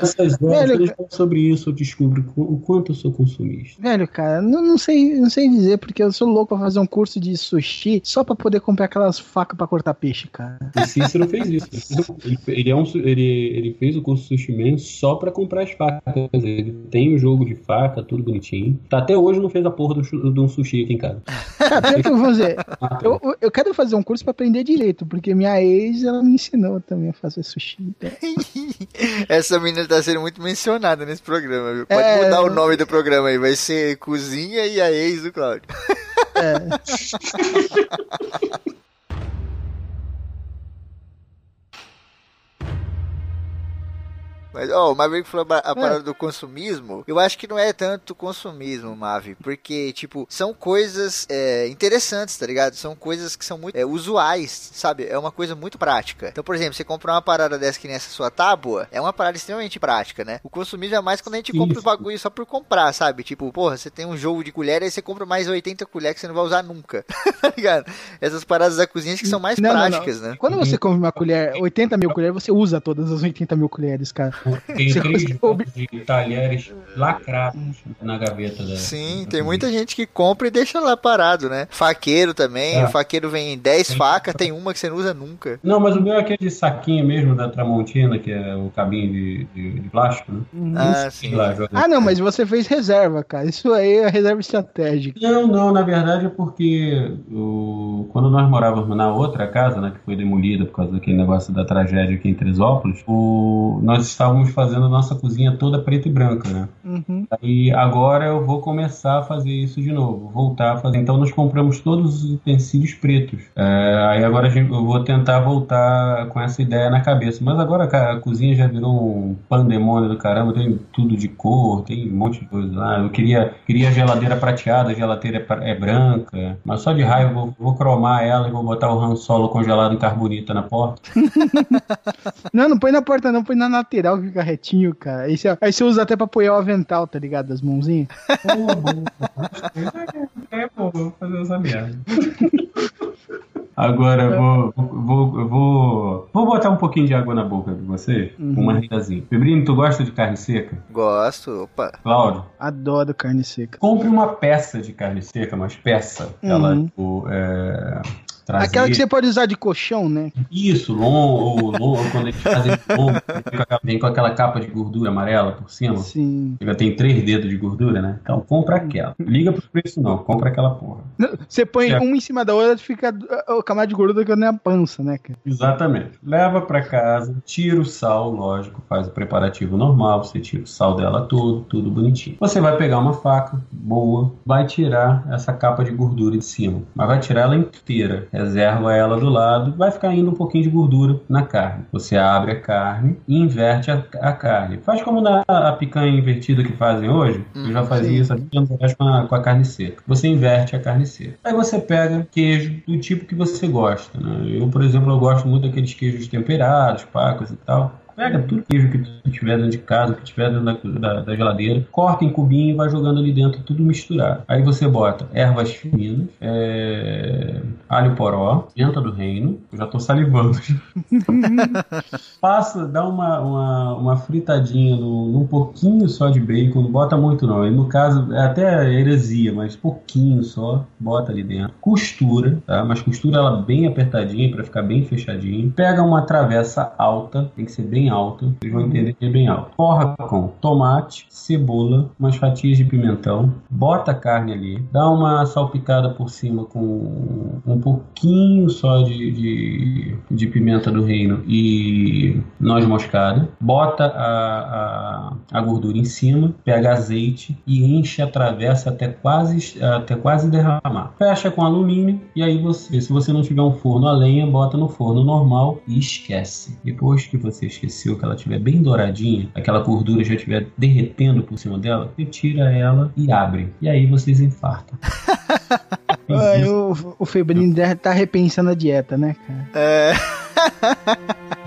Essas horas, Velho, eu sobre isso, eu descubro o quanto eu sou consumista. Velho, cara, não, não sei, não sei dizer, porque eu sou louco pra fazer um curso de sushi só pra poder comprar aquelas facas pra cortar peixe, cara. O Cícero fez isso. Ele, ele, é um ele, ele fez o curso Sushi Man só pra comprar as facas. Ele tem o jogo de faca, tudo bonitinho. Tá, até hoje não fez a porra de um sushi aqui em casa. Cara, eu vou fazer. Eu, eu- eu quero fazer um curso pra aprender direito, porque minha ex, ela me ensinou também a fazer sushi. então. Essa menina tá sendo muito mencionada nesse programa, viu? Pode É. mudar o nome do programa aí, vai ser Cozinha e a ex do Claudio. Mas, ó, o Maverick falou a parada do consumismo. Eu acho que não é tanto consumismo, Mavi, porque, tipo, são coisas é, interessantes, tá ligado? São coisas que são muito é, usuais, sabe? É uma coisa muito prática. Então, por exemplo, você comprar uma parada dessa que nem essa sua tábua, é uma parada extremamente prática, né? O consumismo é mais quando a gente compra os Isso. bagulhos só por comprar, sabe? Tipo, porra, você tem um jogo de colher, aí você compra mais 80 colheres que você não vai usar nunca, tá ligado? Essas paradas da cozinha acho que são mais Não, não, não. práticas, né? Quando você come uma colher, 80 mil colheres, você usa todas as 80 mil colheres, cara. Tem três de talheres lacrados na gaveta da. Sim, da tem muita gente que compra e deixa lá parado, né? Faqueiro também, É. o faqueiro vem em 10 facas, tem uma que você não usa nunca. Não, mas o meu é aquele saquinho mesmo da Tramontina, que é o cabinho de, de- de plástico, né? Ah, Sei sim. lá, Ah, não, mas você fez reserva, cara. Isso aí é reserva estratégica. Não, não, na verdade é porque o... quando nós morávamos na outra casa, né, que foi demolida por causa daquele negócio da tragédia aqui em Teresópolis, o... nós estávamos fazendo a nossa cozinha toda preta e branca, né? Uhum. E agora eu vou começar a fazer isso de novo, voltar a fazer. Então nós compramos todos os utensílios pretos. É, aí agora a gente- eu vou tentar voltar com essa ideia na cabeça. Mas agora cara, a cozinha já virou um pandemônio do caramba, tem tudo de cor, tem um monte de coisa lá. Eu queria, queria geladeira prateada, a geladeira é, é branca, mas só de raiva eu vou, vou cromar ela e vou botar o Han Solo congelado em carbonita na porta. Não, não põe na porta, não, põe na lateral que fica retinho, cara. Aí você, aí você usa até pra apoiar o avental, tá ligado? Das mãozinhas. É, pô, vou fazer essa merda. Agora eu vou, vou, vou, vou botar um pouquinho de água na boca de vocês, uma ridazinha. Febrino, tu gosta de carne seca? Gosto, opa. Cláudio, Adoro carne seca. compre uma peça de carne seca, mas peça. Ela, Uhum. tipo, é, Aquela que você pode usar de colchão, né? Isso, longo, ou longo, quando eles fazem longo, vem com aquela- vem com aquela capa de gordura amarela por cima. Sim. Já tem três dedos de gordura, né? Então compra aquela. Liga pro preço não, compra aquela porra. Você põe É. uma em cima da outra, fica o camada de gordura que nem a pança, né, cara? Exatamente. Leva pra casa, tira o sal, lógico, faz o preparativo normal, você tira o sal dela todo, tudo bonitinho. Você vai pegar uma faca boa, vai tirar essa capa de gordura de cima, mas vai tirar ela inteira. Reserva ela do lado, vai ficar indo um pouquinho de gordura na carne. Você abre a carne e inverte a, a carne. Faz como na a picanha invertida que fazem hoje. Eu já fazia sim. isso há 20 anos atrás com a, com a carne seca. Você inverte a carne seca. Aí você pega queijo do tipo que você gosta. Né? Eu, por exemplo, eu gosto muito daqueles queijos temperados, pacos e tal. Pega tudo queijo que tu tiver dentro de casa, que tiver dentro da, da, da geladeira, corta em cubinho e vai jogando ali dentro, tudo misturado. Aí você bota ervas finas, é, alho poró, pimenta do reino, eu já tô salivando. Passa, dá uma, uma, uma fritadinha no, num pouquinho só de bacon, não bota muito não. E no caso, é até heresia, mas pouquinho só, bota ali dentro. Costura, tá? Mas costura ela bem apertadinha para ficar bem fechadinho. Pega uma travessa alta, tem que ser bem alta, vocês vão entender que é bem alta. Forra com tomate, cebola, umas fatias de pimentão, bota a carne ali, dá uma salpicada por cima com um pouquinho só de, de, de pimenta do reino e noz moscada, bota a, a, a gordura em cima, pega azeite e enche a travessa até quase, até quase derramar. Fecha com alumínio e aí você, se você não tiver um forno a lenha, bota no forno normal e esquece. Depois que você esqueceu que ela estiver bem douradinha, aquela gordura já estiver derretendo por cima dela, retira ela e abre. E aí vocês infartam. Ai, o, o Febrinho deve tá repensando a dieta, né, cara? É.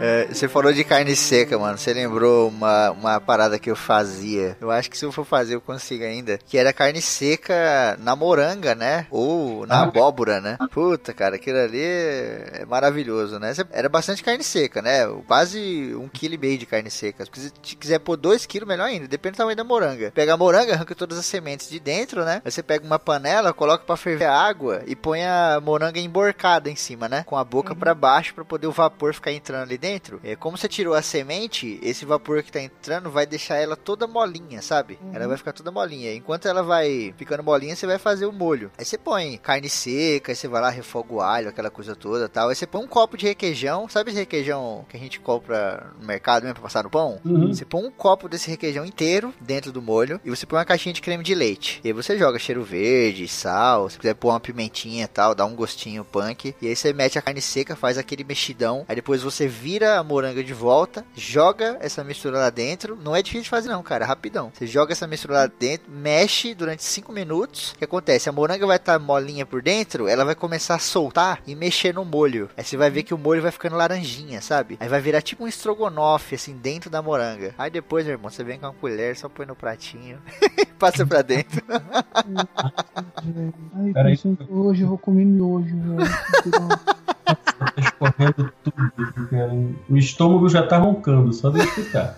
É, você falou de carne seca, mano. Você lembrou uma, uma parada que eu fazia. Eu acho que se eu for fazer, eu consigo ainda. Que era carne seca na moranga, né? Ou na abóbora, né? Puta, cara, aquilo ali é maravilhoso, né? Era bastante carne seca, né? Quase um quilo e meio de carne seca. Se você quiser pôr dois quilos, melhor ainda. Depende do tamanho da moranga. Pega a moranga, arranca todas as sementes de dentro, né? Aí você pega uma panela, coloca pra ferver a água e põe a moranga emborcada em cima, né? Com a boca pra baixo pra poder o vapor ficar entrando ali dentro. É, como você tirou a semente, esse vapor que tá entrando vai deixar ela toda molinha, sabe? Ela vai ficar toda molinha. Enquanto ela vai ficando molinha, você vai fazer o molho. Aí você põe carne seca, aí você vai lá, refoga o alho, aquela coisa toda tal. Aí você põe um copo de requeijão. Sabe esse requeijão que a gente compra no mercado mesmo pra passar no pão? Uhum. Você põe um copo desse requeijão inteiro dentro do molho e você põe uma caixinha de creme de leite. E aí você joga cheiro verde, sal, se quiser pôr uma pimentinha e tal, dá um gostinho punk. E aí você mete a carne seca, faz aquele mexidão. Aí depois você vira a moranga de volta, joga essa mistura lá dentro. Não é difícil de fazer não, cara, rapidão. Você joga essa mistura lá dentro, mexe durante 5 minutos. O que acontece? A moranga vai estar molinha por dentro, ela vai começar a soltar e mexer no molho. Aí você vai ver que o molho vai ficando laranjinha, sabe? Aí vai virar tipo um estrogonofe, assim, dentro da moranga. Aí depois, meu irmão, você vem com uma colher, só põe no pratinho e passa pra dentro. Ai, Peraí. hoje eu vou comer miojo, velho. Tá escorrendo tudo, cara. O estômago já tá roncando, só de escutar.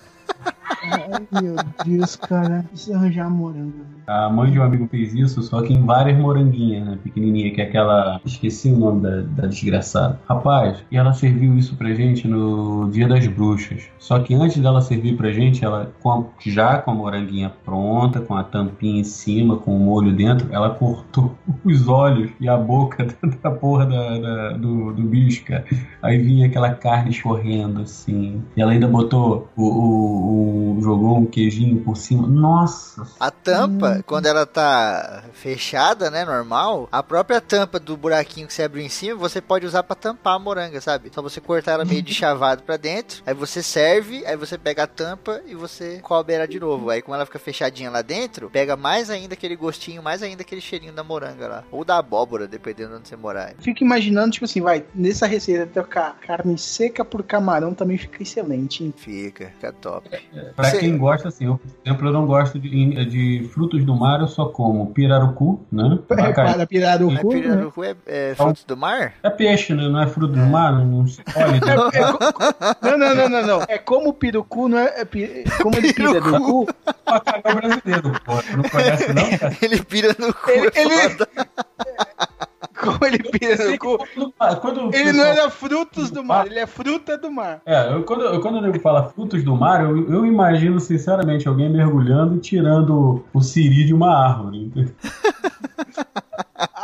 Ai, meu Deus, cara. Preciso arranjar moranga. velho. A mãe de um amigo fez isso, só que em várias moranguinhas, né? Pequenininha, que é aquela. Esqueci o nome da, da desgraçada. Rapaz, e ela serviu isso pra gente no Dia das Bruxas. Só que antes dela servir pra gente, ela, com já com a moranguinha pronta, com a tampinha em cima, com o molho dentro, ela cortou os olhos e a boca da porra da, da- do, do bicho, cara. Aí vinha aquela carne escorrendo assim. E ela ainda botou o, o- o- jogou um queijinho por cima. Nossa A tampa, quando ela tá fechada, né, normal, a própria tampa do buraquinho que você abriu em cima, você pode usar pra tampar a moranga, sabe? Só você cortar ela meio de chavado pra dentro, aí você serve, aí você pega a tampa e você cobre ela de novo. Aí como ela fica fechadinha lá dentro, pega mais ainda aquele gostinho, mais ainda aquele cheirinho da moranga lá. Ou da abóbora, dependendo de onde você morar. Fico imaginando, tipo assim, vai, nessa receita trocar carne seca por camarão também fica excelente, hein? Fica, fica top. Pra Você- quem gosta, assim, eu, por exemplo, eu não gosto de, de frutos do mar, eu só como pirarucu, né? Para pirarucu, Mas né? pirarucu é, é frutos do mar? É peixe, né? Não é fruto do mar, não se olha. É, é não, não, não, não, não. É como o pirucu, não é, é como ele pira do cu. O brasileiro, pô. Tu não conhece, não, cara? Ele pira no cu, Ele- é. Como ele pira no cu. Quando, quando Ele não pessoal- era frutos do mar, ele é fruta do mar. É, eu, quando, eu, quando o nego fala frutos do mar, eu, eu imagino, sinceramente, alguém mergulhando e tirando o siri de uma árvore.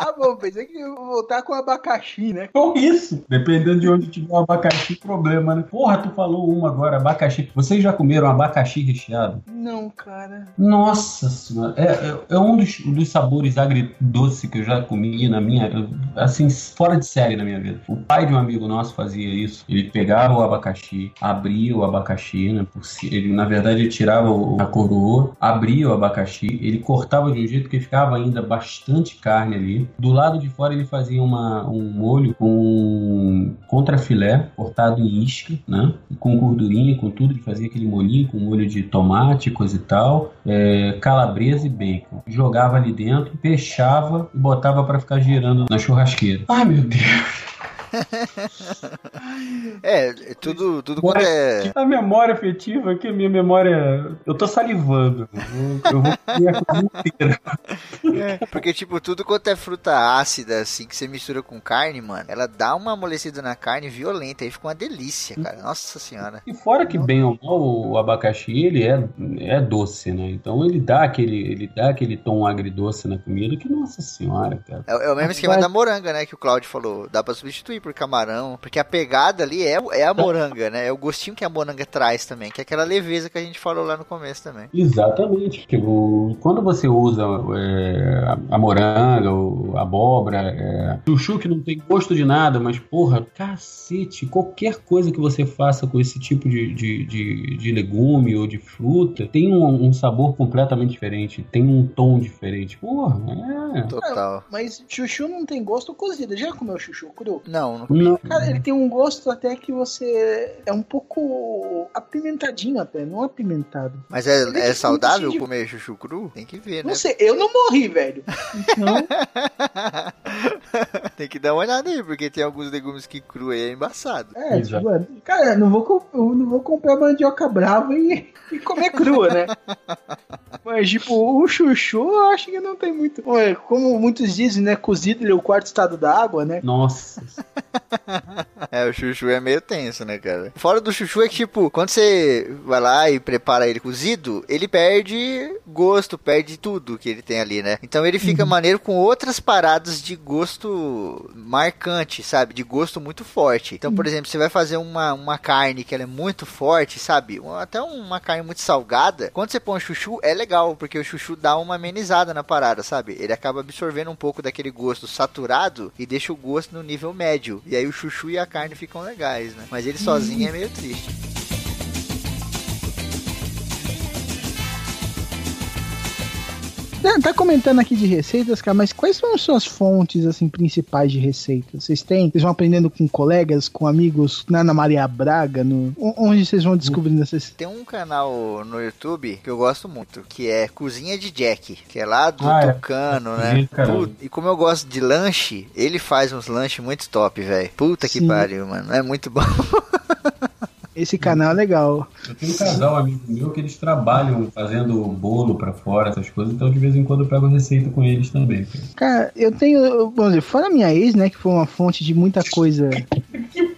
Ah, bom, pensei que vou voltar com abacaxi, né? Ou isso, dependendo de onde tiver o abacaxi, problema, né? Porra, tu falou uma agora, abacaxi. Vocês já comeram abacaxi recheado? Não, cara. Nossa senhora, é, é, é um dos, dos sabores agridoce que eu já comi na minha, assim, fora de série na minha vida. O pai de um amigo nosso fazia isso. Ele pegava o abacaxi, abria o abacaxi, né? Ele, na verdade, ele tirava o- a coroa, abria o abacaxi, ele cortava de um jeito que ficava ainda bastante carne ali. Do do lado de fora ele fazia uma, um molho com contrafilé cortado em isca, né? Com gordurinha, com tudo. Ele fazia aquele molhinho com molho de tomate, coisa e tal. É, calabresa e bacon. Jogava ali dentro, fechava e botava para ficar girando na churrasqueira. Ai, meu Deus. é, tudo, tudo quanto é. A memória afetiva aqui, a minha memória. Eu tô salivando. Eu vou comer a comida inteira. É, porque, tipo, tudo quanto é fruta ácida, assim, que você mistura com carne, mano, ela dá uma amolecida na carne violenta. Aí fica uma delícia, cara. Nossa senhora. E fora que, bem ou mal, o abacaxi, ele é, é doce, né? Então ele dá aquele, ele dá aquele tom agridoce na comida que, nossa senhora, cara. É, é o mesmo esquema da moranga, né? Que o Claudio falou. Dá pra substituir por camarão. Porque a pegada ali é, é a moranga, né? É o gostinho que a moranga traz também, que é aquela leveza que a gente falou lá no começo também. Exatamente. Tipo, quando você usa é, a moranga, a abóbora, é, chuchu que não tem gosto de nada, mas porra, cacete, qualquer coisa que você faça com esse tipo de, de, de, de legume ou de fruta tem um, um, sabor completamente diferente, tem um tom diferente. Porra, é. Total. É, mas chuchu não tem gosto cozido. Já comeu chuchu cru? Não, não Não. Cara, ele tem um gosto até que você. É um pouco apimentadinho até, não apimentado. Mas é, Ele é saudável de- comer chuchu cru? Tem que ver, né? Não sei, eu não morri, velho. Então, Tem que dar uma olhada aí, porque tem alguns legumes que cru aí é embaçado. é, tipo, cara, eu não vou, não vou comprar mandioca brava e, e comer crua, né? Mas, tipo, o chuchu eu acho que não tem muito. Como muitos dizem, né? Cozido ele é o quarto estado da água, né? Nossa. É, o chuchu é meio tenso, né, cara? Fora do chuchu é que, tipo, quando você vai lá e prepara ele cozido, ele perde gosto, perde tudo que ele tem ali, né? Então ele fica maneiro com outras paradas de gosto marcante, sabe? De gosto muito forte. Então, por exemplo, você vai fazer uma, uma carne que ela é muito forte, sabe? Um- Até uma carne muito salgada. Quando você põe o chuchu, é legal, porque o chuchu dá uma amenizada na parada, sabe? Ele acaba absorvendo um pouco daquele gosto saturado e deixa o gosto no nível médio. E aí o chuchu e a carne ficam legais, né? Mas ele sozinho é meio triste. Tá- Tá comentando aqui de receitas, cara, mas quais são as suas fontes, assim, principais de receitas? Vocês têm? Vocês vão aprendendo com colegas, com amigos, na Ana Maria Braga, no... onde vocês vão descobrindo essas... Tem um canal no YouTube que eu gosto muito, que é Cozinha de Jack, que é lá do Ah, é. Tucano, Cozinha né? Puta, e como eu gosto de lanche, ele faz uns lanches muito top, velho. Puta que Sim. pariu, mano. É muito bom. Esse canal é legal. Eu tenho um casal amigo meu que eles trabalham fazendo bolo pra fora, essas coisas, então de vez em quando eu pego receita com eles também. cara. Eu tenho, dizer, fora a minha ex, né, que foi uma fonte de muita coisa.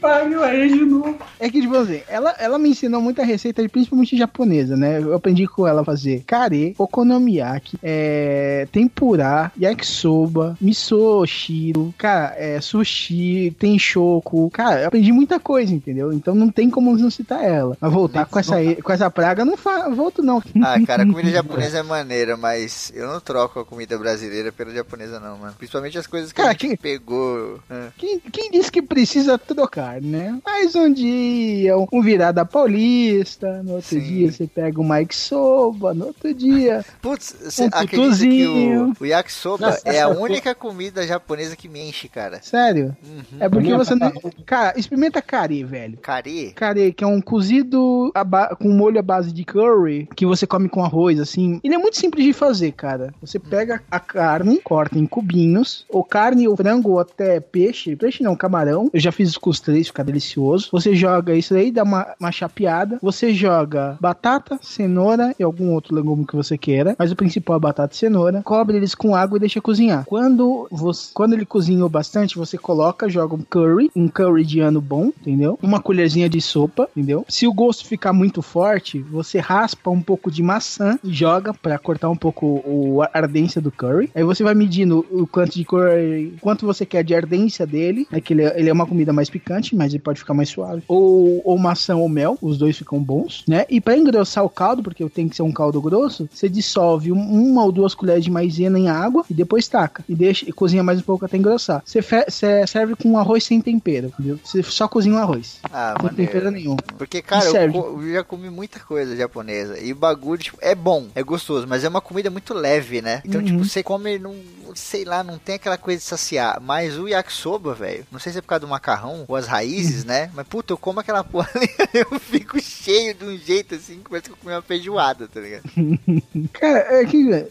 Pariu aí de novo. É que, tipo assim, ela, ela me ensinou muita receita, principalmente japonesa, né? Eu aprendi com ela a fazer kare, okonomiyaki, é, tempurá, yakisoba, misoshiro, cara, é, sushi, tem choco. Cara, eu aprendi muita coisa, entendeu? Então não tem como não citar ela. Mas voltar com essa, com essa praga, não fa volto não. Ah, cara, a comida japonesa é maneira, mas eu não troco a comida brasileira pela japonesa, não, mano. Principalmente as coisas que Cara, a gente que- pegou. é. Quem, quem disse que precisa trocar, né? Mais um dia, um virada paulista, no outro Sim. dia você pega o Mike Soba, no outro dia. Putz, você Um que o, o yakisoba Nossa, é a única comida japonesa que me enche, cara. Sério? Uhum. É porque você não. Cara, experimenta curry, velho. Cari? Curry, que é um cozido ba- com molho à base de curry, que você come com arroz, assim. Ele é muito simples de fazer, cara. Você pega a carne, corta em cubinhos, ou carne, ou frango, ou até peixe. Peixe não, camarão. Eu já fiz com os três, fica delicioso. Você joga isso aí, dá uma, uma chapeada. Você joga batata, cenoura e algum outro legume que você queira. Mas o principal é batata e cenoura. Cobre eles com água e deixa cozinhar. Quando, você, quando ele cozinhou bastante, você coloca, joga um curry, um curry de ano bom, entendeu? Uma colherzinha de sopa, entendeu? Se o gosto ficar muito forte, você raspa um pouco de maçã e joga pra cortar um pouco o, a ardência do curry. Aí você vai medindo o quanto de curry, quanto você quer de ardência dele, é que ele, é- ele é uma comida mais picante, mas ele pode ficar mais suave. Ou, ou maçã ou mel, os dois ficam bons, né? E pra engrossar o caldo, porque tem que ser um caldo grosso, você dissolve um- uma ou duas colheres de maisena em água e depois taca. E deixa e cozinha mais um pouco até engrossar. Você você serve com arroz sem tempero, entendeu? Você só cozinha o arroz. Ah, Sem tempero maneiro. nenhum. Porque, cara, eu, co- eu já comi muita coisa japonesa. E o bagulho, tipo, é bom, é gostoso, mas é uma comida muito leve, né? Então, Uhum. tipo, você come num. Sei lá, não tem aquela coisa de saciar. Mas o yakisoba, velho, não sei se é por causa do macarrão ou as raízes, né? Mas puta, eu como aquela porra ali, eu fico cheio de um jeito assim, que parece que eu comi uma feijoada, tá ligado? Cara, é que é,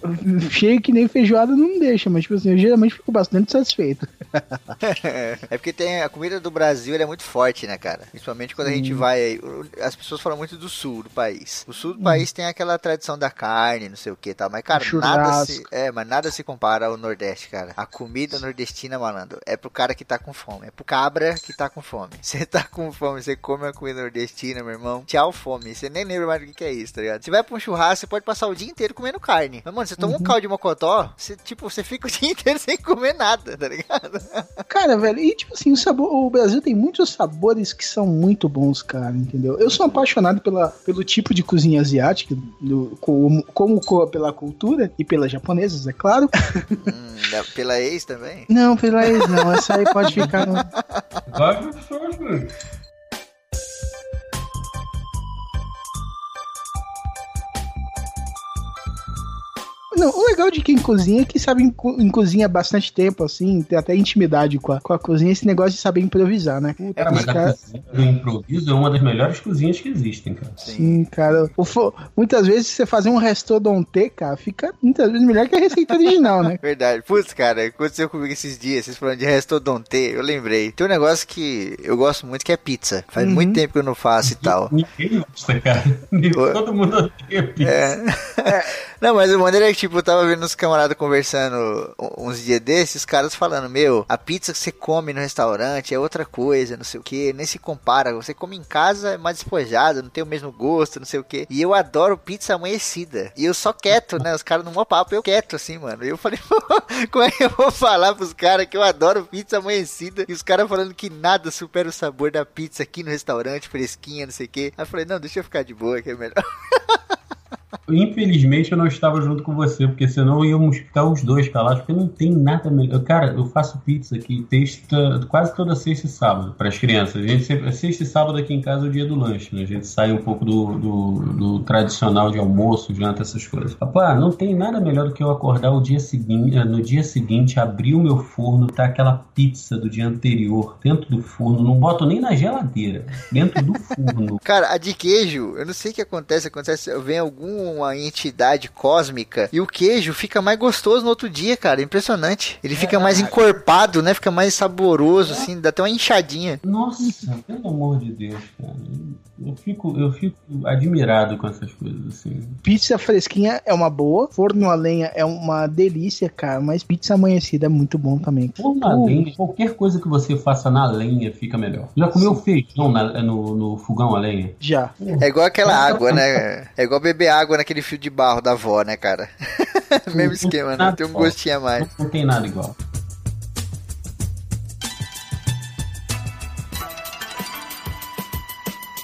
cheio que nem feijoada não deixa, mas tipo assim, eu geralmente fico bastante satisfeito. é porque tem a comida do Brasil ela é muito forte, né, cara? Principalmente quando a gente vai. As pessoas falam muito do sul do país. O sul do país tem aquela tradição da carne, não sei o que tal. Mas, cara, nada se. É, mas nada se compara ao Nordeste, cara. A comida nordestina, malandro, é pro cara que tá com fome. É pro cabra que tá com fome. Você tá com fome, você come a comida nordestina, meu irmão. Tchau, fome. Você nem lembra mais do que é isso, tá ligado? Você vai pra um churrasco, você pode passar o dia inteiro comendo carne. Mas, mano, você toma uhum. um caldo de mocotó, você, tipo, você fica o dia inteiro sem comer nada, tá ligado? Cara, velho, e tipo assim, o, sabor, o Brasil tem muitos sabores que são muito bons, cara, entendeu? Eu sou apaixonado pela, pelo tipo de cozinha asiática, do, como, como pela cultura e pelas japonesas, é claro. Hum, pela ex também? Não, pela ex não, essa aí pode ficar no... Não, o legal de quem cozinha é que sabe em, em cozinha há bastante tempo, assim, tem até intimidade com a, com a cozinha, esse negócio de saber improvisar, né? Puta, cara, mas cara... a cozinha do improviso é uma das melhores cozinhas que existem, cara. Sim, cara. muitas vezes você fazer um restaurante, cara, fica muitas vezes melhor que a receita original, né? Verdade. Putz, cara, aconteceu comigo esses dias, vocês falando de restaurante, eu lembrei. Tem um negócio que eu gosto muito que é pizza. Faz uhum. muito tempo que eu não faço e tal. Ninguém gosta, cara. Todo mundo odeia pizza. É. Não, mas o maneiro é que, tipo, eu tava vendo os camaradas conversando uns dias desses, os caras falando, meu, a pizza que você come no restaurante é outra coisa, não sei o que, nem se compara. Você come em casa, é mais despojado, não tem o mesmo gosto, não sei o que. E eu adoro pizza amanhecida. E eu só quieto, né? Os caras não mó papo, eu quieto, assim, mano. E eu falei, como é que eu vou falar pros caras que eu adoro pizza amanhecida? E os caras falando que nada supera o sabor da pizza aqui no restaurante, fresquinha, não sei o que. Aí eu falei, não, deixa eu ficar de boa, que é melhor. Infelizmente eu não estava junto com você, porque senão íamos ficar os dois calados, porque não tem nada melhor. Cara, eu faço pizza aqui sexta, quase toda sexta e sábado para as crianças. A gente sempre, sexta e sábado aqui em casa é o dia do lanche, né? A gente sai um pouco do, do, do tradicional de almoço, janta, essas coisas. Papá, não tem nada melhor do que eu acordar o dia seguinte, eh, no dia seguinte, abrir o meu forno, tá aquela pizza do dia anterior dentro do forno, não boto nem na geladeira, dentro do forno. Cara, a de queijo, eu não sei o que acontece, acontece, vem algum uma entidade cósmica e o queijo fica mais gostoso no outro dia, cara. Impressionante. Ele fica é, mais encorpado, né? Fica mais saboroso, é. assim, dá até uma inchadinha. Nossa, pelo amor de Deus, cara. Eu fico, eu fico admirado com essas coisas, assim. Pizza fresquinha é uma boa, forno a lenha é uma delícia, cara, mas pizza amanhecida é muito bom também. Forno a lenha, qualquer coisa que você faça na lenha fica melhor. Já comeu Sim. feijão na, no, no fogão a lenha? Já. É igual aquela água, né? É igual beber água naquele fio de barro da avó, né, cara? Mesmo esquema, né? Tem um gostinho a mais. Não tem nada igual.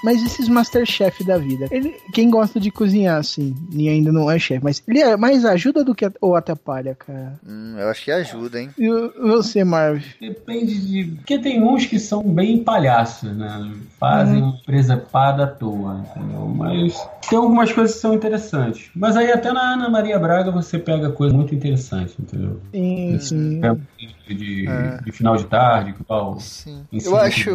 Mas esses Masterchef da vida, ele, quem gosta de cozinhar assim, e ainda não é chefe, mas ele é mais ajuda do que ou atrapalha, cara? Hum, eu acho que ajuda, hein? E você, Marv? Depende de. Porque tem uns que são bem palhaços, né? Fazem uhum. empresa pada à toa, entendeu? Mas tem algumas coisas que são interessantes. Mas aí até na Ana Maria Braga você pega coisa muito interessante, entendeu? Sim, sim. De, é. de, final de tarde, qual? Sim. Eu acho,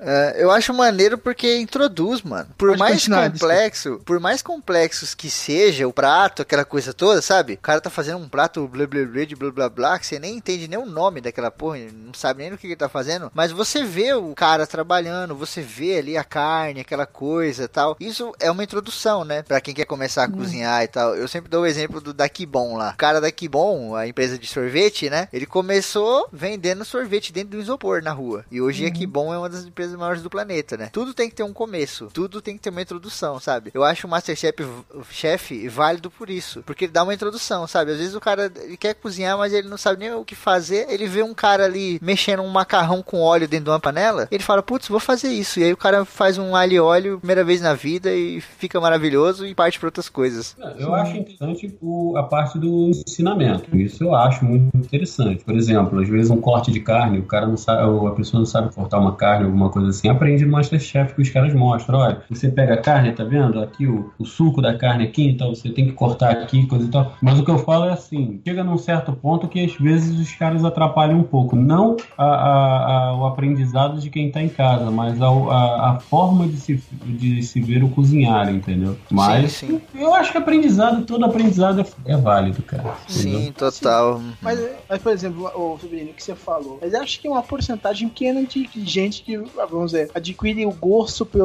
é, eu acho maneiro porque introduz, mano. Por Pode mais complexo, por mais complexos que seja o prato, aquela coisa toda, sabe? O cara tá fazendo um prato blá blá blá de blá blá blá, que você nem entende nem o nome daquela porra, não sabe nem o que ele tá fazendo, mas você vê o cara trabalhando, você vê ali a carne, aquela coisa tal. Isso é uma introdução, né? Pra quem quer começar a hum. cozinhar e tal. Eu sempre dou o exemplo do da Kibon lá. O cara da Kibon, a empresa de sorvete, né? Ele começou vendendo sorvete dentro do isopor na rua. E hoje uhum. a Kibon é uma das empresas maiores do planeta, né? Tudo tem que ter um começo. Tudo tem que ter uma introdução, sabe? Eu acho o Masterchef chef válido por isso. Porque ele dá uma introdução, sabe? Às vezes o cara ele quer cozinhar, mas ele não sabe nem o que fazer. Ele vê um cara ali mexendo um macarrão com óleo dentro de uma panela. Ele fala, putz, vou fazer isso. E aí o cara faz um alho e óleo primeira vez na vida e fica maravilhoso e parte para outras coisas. É, eu acho interessante a parte do ensinamento. Isso eu acho muito interessante. Por exemplo, às vezes um corte de carne, o cara não sabe, a pessoa não sabe cortar uma carne, alguma coisa assim, aprende no Masterchef que os caras mostram, olha, você pega a carne, tá vendo? Aqui o, o suco da carne aqui, então você tem que cortar aqui, coisa e tal. Mas o que eu falo é assim, chega num certo ponto que às vezes os caras atrapalham um pouco. Não a, a, a, o aprendizado de quem tá em casa, mas a, a, a forma de se, de se ver o cozinhar, entendeu? Mas Sim, sim. eu acho que aprendizado, todo aprendizado é, é válido, cara. entendeu? Sim, total. Mas, mas, por exemplo, o Sobrinho, que você falou, mas acho que é uma porcentagem pequena de gente que, vamos dizer, adquire o gosto pelo,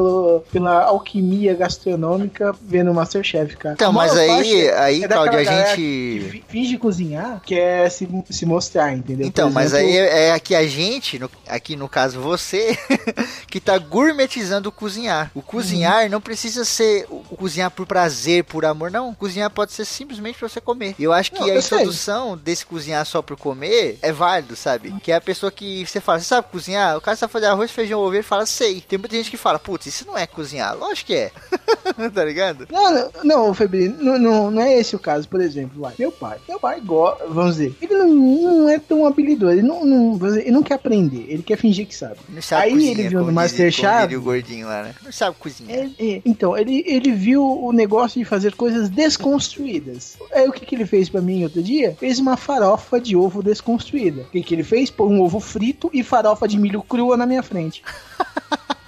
pela alquimia gastronômica vendo Masterchef, cara. Então, mas aí, parte aí é Claudio, a gente. finge cozinhar, quer se, se mostrar, entendeu? Então, Por mas exemplo, aí é aqui a gente, no- aqui no caso você, que tá gourmetizando o cozinhar. O cozinhar não precisa ser o cozinhar por prazer, por amor, não. Cozinhar pode ser simplesmente pra você comer. E eu acho que Não, a eu sei. introdução desse cozinhar só por comer é válido, sabe? Que é a pessoa que você fala, você sabe cozinhar? O cara sabe fazer arroz, feijão, ovo, ele fala, sei. Tem muita gente que fala, putz, isso não é cozinhar. Lógico que é. tá ligado? Não, não, não, Febrino, não, não, não é esse o caso, por exemplo. Vai. Meu pai, meu pai, go- vamos dizer, ele não, não é tão habilidoso, ele não, não, dizer, ele não quer aprender, ele quer fingir que sabe. Não sabe Aí cozinhar, ele viu no Masterchef- o gordinho lá, né? Não sabe cozinhar. É, é, então, ele, ele viu o negócio de fazer coisas desconstruídas. Aí o que, que ele fez pra mim outro dia? Fez uma farofa de ovo desconstruída. O que, que ele fez? Pôr um ovo frito e farofa de milho crua na minha frente.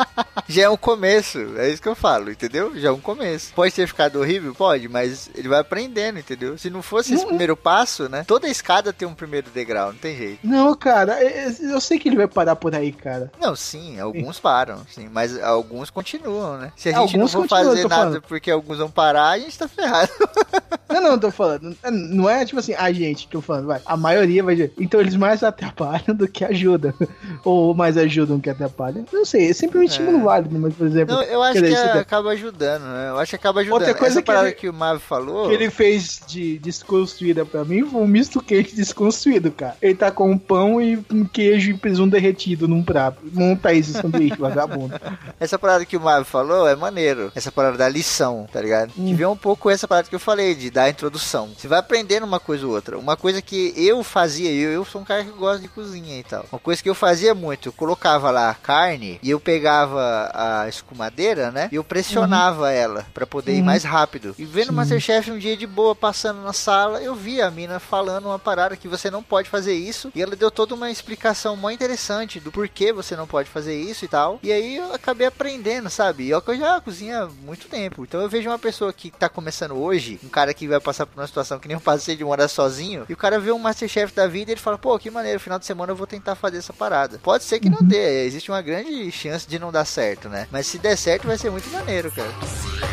Já é um começo, é isso que eu falo, entendeu? Já é um começo. Pode ter ficado horrível? Pode, mas ele vai aprendendo, entendeu? Se não fosse esse Não, primeiro passo, né? Toda escada tem um primeiro degrau, não tem jeito. Não, cara, é- é- eu sei que ele vai parar por aí, cara. Não, sim, alguns param, sim, mas alguns continuam, né? Se a gente Alguns não for fazer nada falando. porque alguns vão parar, a gente tá ferrado. Não, não, tô falando. Não é tipo assim, a gente que eu falando, vai. A maioria vai dizer. Então eles mais atrapalham do que ajudam. Ou mais ajudam que atrapalham. Não sei, é sempre um estímulo válido, mas, por exemplo. Não, eu acho que dizer, você tem- acaba ajudando, né? Eu acho que acaba ajudando. Outra coisa Essa que parada ele- que o Mavi falou. que ele fez de desconstruída pra mim foi um misto quente desconstruído, cara. Ele tá com um pão e um queijo e presunto derretido num prato. Monta esse sanduíche, vagabundo. Essa parada que o Mavi falou é maneiro. Essa parada da lição, tá ligado? Hum. Que vem um pouco essa parada que eu falei, de dar a introdução. Você vai aprendendo uma coisa ou outra. Uma coisa que eu fazia, eu, eu sou um cara que gosta de cozinha e tal. Uma coisa que eu fazia muito, eu colocava lá a carne e eu pegava a escumadeira, né? E eu pressionava ela pra poder ir Uhum. mais rápido. E vendo o Sim. Masterchef um dia de boa passando na sala, eu vi a mina falando uma parada que você não pode fazer isso. E ela deu toda uma explicação muito interessante do porquê você não pode fazer isso e tal. E aí eu acabei aprendendo, sabe? E eu que eu já cozinho há muito tempo. Então eu vejo uma pessoa que tá começando hoje, um cara que vai passar por uma situação que nem eu passei de morar sozinho, e o cara vê um Masterchef da vida e ele fala, pô, que maneiro, final de semana eu vou tentar fazer essa parada. Pode ser que não dê, existe uma grande chance de não dar certo, né? Mas se der certo vai ser muito maneiro, cara.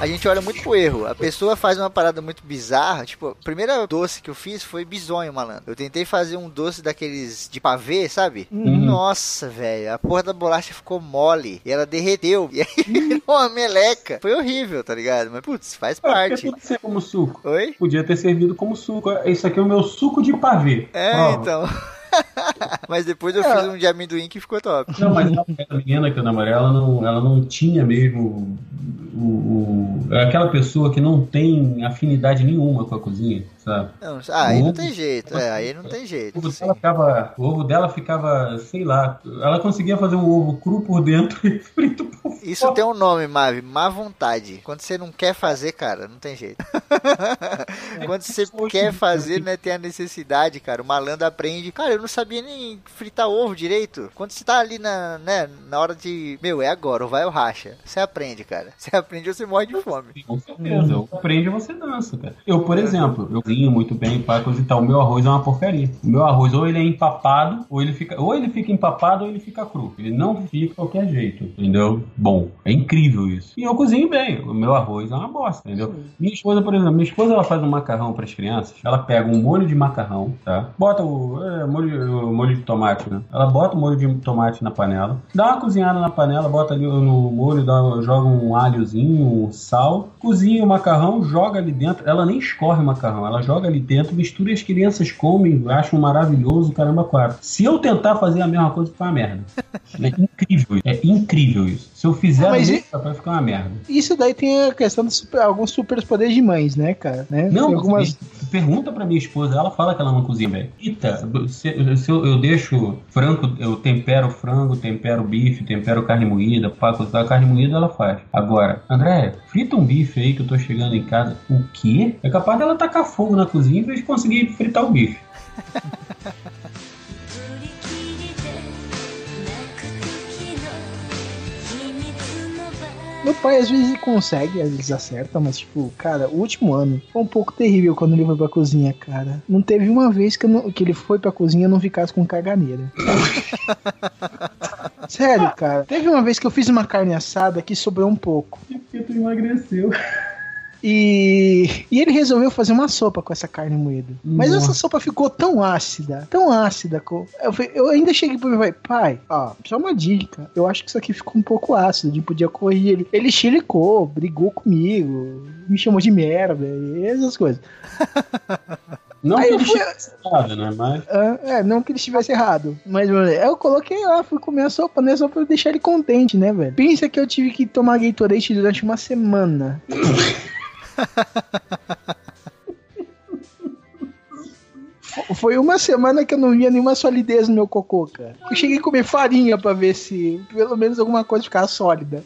A gente olha muito pro erro. A pessoa faz uma parada muito bizarra. Tipo, a primeira doce que eu fiz foi bisonho, malandro. Eu tentei fazer um doce daqueles de pavê, sabe? Uhum. Nossa, velho. A porra da bolacha ficou mole. E ela derreteu. E aí virou uma meleca. Foi horrível, tá ligado? Mas, putz, faz Ah, podia parte. tudo ser como suco. Oi? Podia ter servido como suco. Isso aqui é o meu suco de pavê. É, Prova. então. Mas depois eu É. fiz um de amendoim que ficou top. Não, mas a menina que eu namorei, ela não, ela não tinha mesmo o, o- é aquela pessoa que não tem afinidade nenhuma com a cozinha, sabe? Não, ah, aí não tem jeito. É, aí não tem O jeito. ovo, sim. dela ficava, o ovo dela ficava, sei lá, ela conseguia fazer um ovo cru por dentro e frito por fora. Isso tem um nome, Mavi, má vontade. Quando você não quer fazer, cara, não tem jeito. Quando você quer fazer, né, tem a necessidade, cara. O malandro aprende. Cara, eu não sabia nem fritar ovo direito. Quando você tá ali na, né, na hora de, meu, é agora, ou vai ou racha. Você aprende, cara. Você aprende ou você morre de fome. Com certeza. Eu aprende você dança, cara. Eu, por exemplo, eu cozinho muito bem para coisa e tal. O meu arroz é uma porcaria. O meu arroz ou ele é empapado, ou ele fica, ou ele fica empapado ou ele fica cru. Ele não fica de qualquer jeito, entendeu? Bom, é incrível isso. E eu cozinho bem. O meu arroz é uma bosta, entendeu? Minha esposa, por exemplo, minha esposa ela faz um macarrão para as crianças. Ela pega um molho de macarrão, tá? Bota o, é, molho, o molho de tomate, né? Ela bota o molho de tomate na panela, dá uma cozinhada na panela, bota ali no molho, dá, joga um alhozinho, um sal, cozinha o macarrão, joga ali dentro. Ela nem escorre o macarrão, ela joga ali dentro, mistura e as crianças comem, acham maravilhoso, caramba, quatro. Se eu tentar fazer a mesma coisa, fica uma merda. É incrível, isso. é incrível isso. Se eu fizer, Mas isso, vai ficar uma merda. Isso daí tem a questão de super- alguns superpoderes de mães, né, cara? Né? Não, Tem algumas. Pergunta pra minha esposa, ela fala que ela não cozinha bem. Eita, se, se eu, eu, deixo frango, eu tempero frango, tempero bife, tempero carne moída, para cozinhar carne moída ela faz. Agora, André, frita um bife aí que eu tô chegando em casa. O quê? É capaz dela tacar fogo na cozinha em vez de conseguir fritar o bife. Meu pai às vezes consegue, às vezes acerta, mas tipo, cara, o último ano foi um pouco terrível quando ele foi pra cozinha, cara. Não teve uma vez que, não, que ele foi pra cozinha e não ficasse com caganeira. Sério, cara. Teve uma vez que eu fiz uma carne assada que sobrou um pouco. Porque tu emagreceu. E, e ele resolveu fazer uma sopa com essa carne moída. Mas Nossa. essa sopa ficou tão ácida, tão ácida. Eu, eu ainda cheguei pro meu pai, pai, ó, só uma dica. Eu acho que isso aqui ficou um pouco ácido. A gente podia corrigir ele. Ele xilicou, brigou comigo, me chamou de merda, essas coisas. Não Aí que ele fui- tivesse nada, né? Mas. Ah, é, não que ele estivesse errado. Mas mano, eu coloquei lá, fui comer a sopa, né? Só pra deixar ele contente, né, velho? Pensa que eu tive que tomar Gatorade durante uma semana. Fo- Foi uma semana que eu não via nenhuma solidez no meu cocô, cara. Eu cheguei a comer farinha pra ver se pelo menos alguma coisa ficava sólida.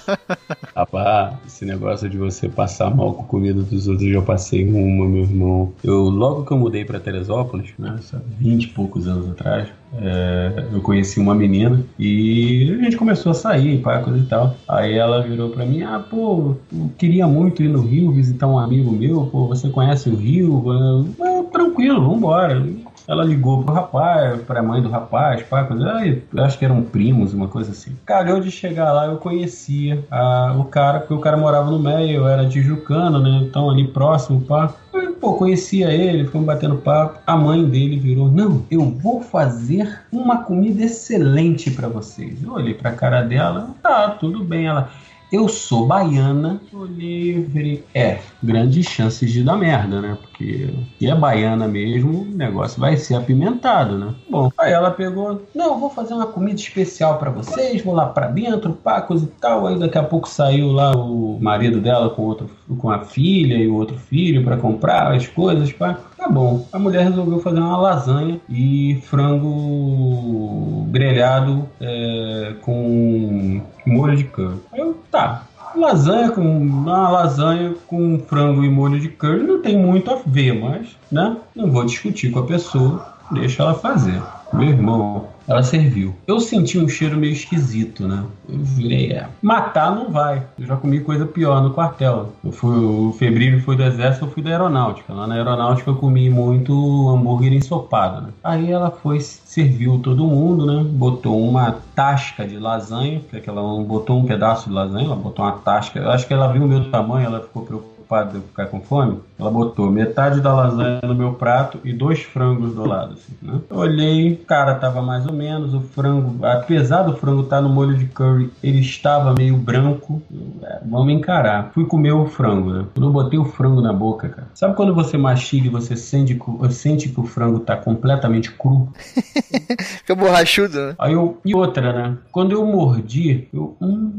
Rapaz, esse negócio de você passar mal com comida dos outros, eu já passei uma, meu irmão. Eu, logo que eu mudei pra Teresópolis, né, sabe, 20 e poucos anos atrás, é, eu conheci uma menina e a gente começou a sair, pá, coisa e tal. Aí ela virou pra mim, ah, pô, eu queria muito ir no Rio visitar um amigo meu, pô, você conhece o Rio? "Ah, tranquilo, vambora. Ela ligou pro rapaz, pra mãe do rapaz, pá, coisa, ah, eu acho que eram primos, uma coisa assim. Cagou de chegar lá, eu conhecia a- o cara, porque o cara morava no meio, eu era tijucano, né? Então ali próximo, pá. Eu, pô, conhecia ele, ficamos batendo papo. A mãe dele virou: Não, eu vou fazer uma comida excelente pra vocês. Eu olhei pra cara dela, tá, tudo bem. Ela, eu sou baiana. Olhei e virei, é, grandes chances de dar merda, né? Porque se é baiana mesmo, o negócio vai ser apimentado, né? Bom, aí ela pegou, não, vou fazer uma comida especial pra vocês, vou lá pra dentro, pá, coisa e tal. Aí daqui a pouco saiu lá o marido dela com, outro, com a filha e o outro filho pra comprar as coisas, pá. Tá bom. A mulher resolveu fazer uma lasanha e frango grelhado é, com molho de. Aí eu, tá. Lasanha com uma lasanha com frango e molho de curry não tem muito a ver, mas, né? Não vou discutir com a pessoa, deixa ela fazer. Meu irmão, ela serviu. Eu senti um cheiro meio esquisito, né? Eu virei, é, matar não vai. Eu já comi coisa pior no quartel. Eu fui, o Febril foi do exército, eu fui da aeronáutica. Lá na aeronáutica eu comi muito hambúrguer ensopado, né? Aí ela foi, serviu todo mundo, né? Botou uma tasca de lasanha, que ela não botou um pedaço de lasanha, ela botou uma tasca. Eu acho que ela viu o meu tamanho, ela ficou preocupada de eu ficar com fome. Ela botou metade da lasanha no meu prato e dois frangos do lado, assim, né? Olhei, cara, tava mais ou menos, o frango, apesar do frango estar no molho de curry, ele estava meio branco. É, vamos encarar. Fui comer o frango, né? Quando eu botei o frango na boca, cara. Sabe quando você mastiga e você sente, que- sente que o frango tá completamente cru? Fica borrachudo, né? Aí eu, e outra, né? Quando eu mordi, eu. Hum,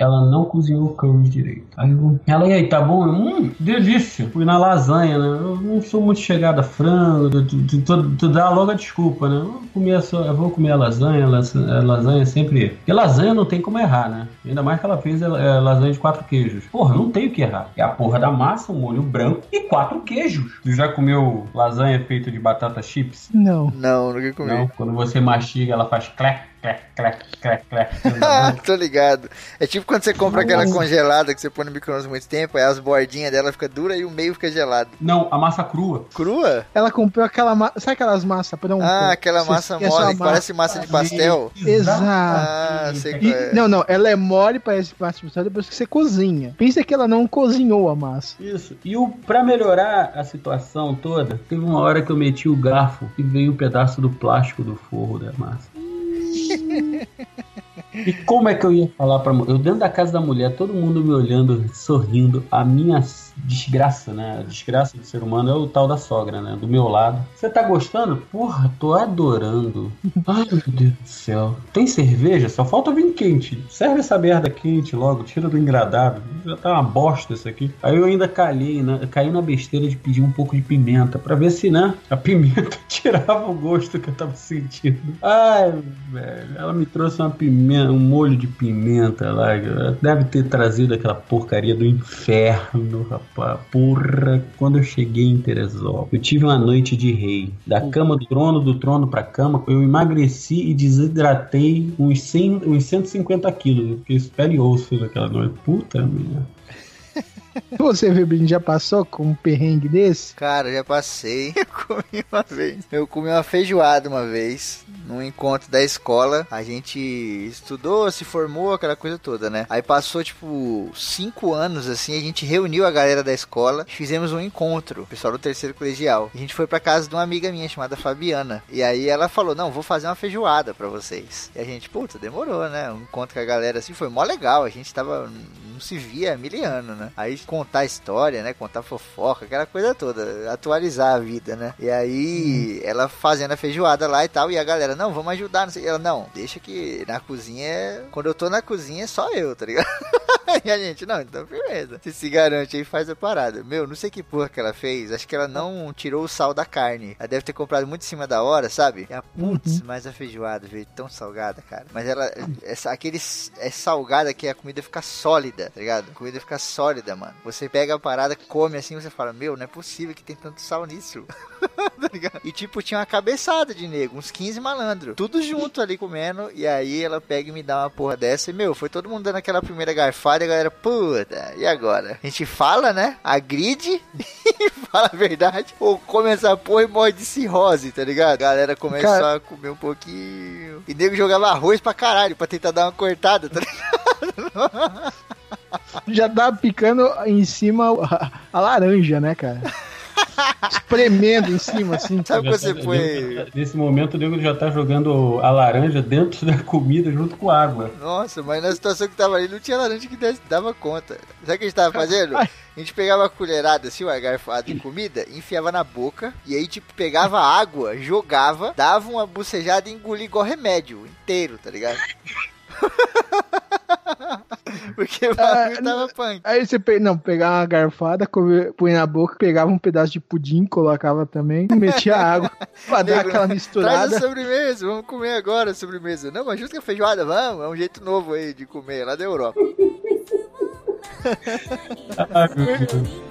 ela não cozinhou o curry direito. Aí eu, ela, e aí, tá bom? Eu, hum, delícia. Fui na lasanha, né? Eu não sou muito chegada a frango, tu, tu, tu- tu dá logo a desculpa, né? Eu vou comer a, sua- eu vou comer a lasanha, las- a lasanha sempre. Porque lasanha não tem como errar, né? Ainda mais que ela fez é, é, lasanha de quatro queijos. Porra, não tem o que errar. É a porra da massa, um molho branco e quatro queijos. Tu já comeu lasanha feita de batata chips? Não. Não, nunca comi. Não, quando você mastiga, ela faz clec, clec, clec, clec, clec. Ah, tô ligado. É tipo quando você compra aquela congelada que você põe no micro-ondas muito tempo, aí as bordinhas dela ficam duras e o meio fica gelado. Não, a massa crua. Crua? Ela comprou aquela massa. Sabe aquelas massas prontas? Ah, aquela Você massa esquece a mole, que parece massa de pastel. Exato. Ah, sei qual E- é. não, não, ela é mole, parece massa de pastel depois que você cozinha. Pensa que ela não cozinhou a massa. Isso. E o, pra melhorar a situação toda, teve uma hora que eu meti o garfo e veio um pedaço do plástico do forro da massa. E como é que eu ia falar pra? Eu dentro da casa da mulher, todo mundo me olhando, sorrindo. A minha desgraça, né? A desgraça do ser humano é o tal da sogra, né? Do meu lado. Você tá gostando? Porra, tô adorando. Ai, meu Deus do céu. Tem cerveja? Só falta vinho quente. Serve essa merda quente logo, tira do engradado. Já tá uma bosta isso aqui. Aí eu ainda calhei, né? caí na besteira de pedir um pouco de pimenta, pra ver se, né? A pimenta tirava o gosto que eu tava sentindo. Ai, velho. Ela me trouxe uma pimenta, um molho de pimenta lá. Deve ter trazido aquela porcaria do inferno, rapaz. Porra, quando eu cheguei em Teresópolis, eu tive uma noite de rei. Da cama do trono, do trono pra cama, eu emagreci e desidratei uns, 100, uns 150 quilos. Eu fiquei pele e osso naquela noite. Puta merda. Você, Febrinho, já passou com um perrengue desse? Cara, já passei. Eu comi uma vez. Eu comi uma feijoada uma vez, num encontro da escola. A gente estudou, se formou, aquela coisa toda, né? Aí passou, tipo, cinco anos, assim, a gente reuniu a galera da escola, fizemos um encontro, pessoal do terceiro colegial. A gente foi pra casa de uma amiga minha chamada Fabiana. E aí ela falou: Não, vou fazer uma feijoada pra vocês. E a gente, puta, demorou, né? Um encontro com a galera assim foi mó legal. A gente tava. Não se via há mil anos, né? Aí contar história, né? Contar fofoca, aquela coisa toda, atualizar a vida, né? E aí, ela fazendo a feijoada lá e tal, e a galera, não, vamos ajudar, não sei. Ela, não, deixa que na cozinha, quando eu tô na cozinha é só eu, tá ligado? e a gente, não, então firmeza. Você se garante aí, faz a parada. Meu, não sei que porra que ela fez, acho que ela não tirou o sal da carne. Ela deve ter comprado muito em cima da hora, sabe? E a putz, mas a feijoada veio tão salgada, cara. Mas ela, essa, aquele é salgada que a comida fica sólida, tá ligado? A comida fica sólida, mano. Você pega a parada, come assim, você fala, meu, não é possível que tem tanto sal nisso. tá ligado? E tipo, tinha uma cabeçada de nego, uns 15 malandros. Tudo junto ali comendo. E aí ela pega e me dá uma porra dessa. E, meu, foi todo mundo dando aquela primeira garfada e a galera, puta, e agora? A gente fala, né? Agride e fala a verdade. Ou come essa porra e morre de cirrose, tá ligado? A galera começou Cara... a comer um pouquinho. E nego jogava arroz pra caralho, pra tentar dar uma cortada, tá ligado? Já tá picando em cima a laranja, né, cara? Espremendo em cima, assim. Sabe quando você foi. Nesse momento, o nego já tá jogando a laranja dentro da comida junto com água. Nossa, mas na situação que tava ali, não tinha laranja que dava conta. Sabe o que a gente tava fazendo? A gente pegava a colherada, assim, uma garfada em comida, enfiava na boca, e aí, tipo, pegava água, jogava, dava uma bucejada e engolia igual remédio inteiro, tá ligado? Porque o bagulho ah, tava punk. Aí você pe... não, pegava uma garfada, põe na boca, pegava um pedaço de pudim, colocava também, metia água pra dar aquela misturada. Traz a sobremesa, vamos comer agora a sobremesa. Não, mas junto com a feijoada, vamos, é um jeito novo aí de comer lá da Europa. ah, meu Deus.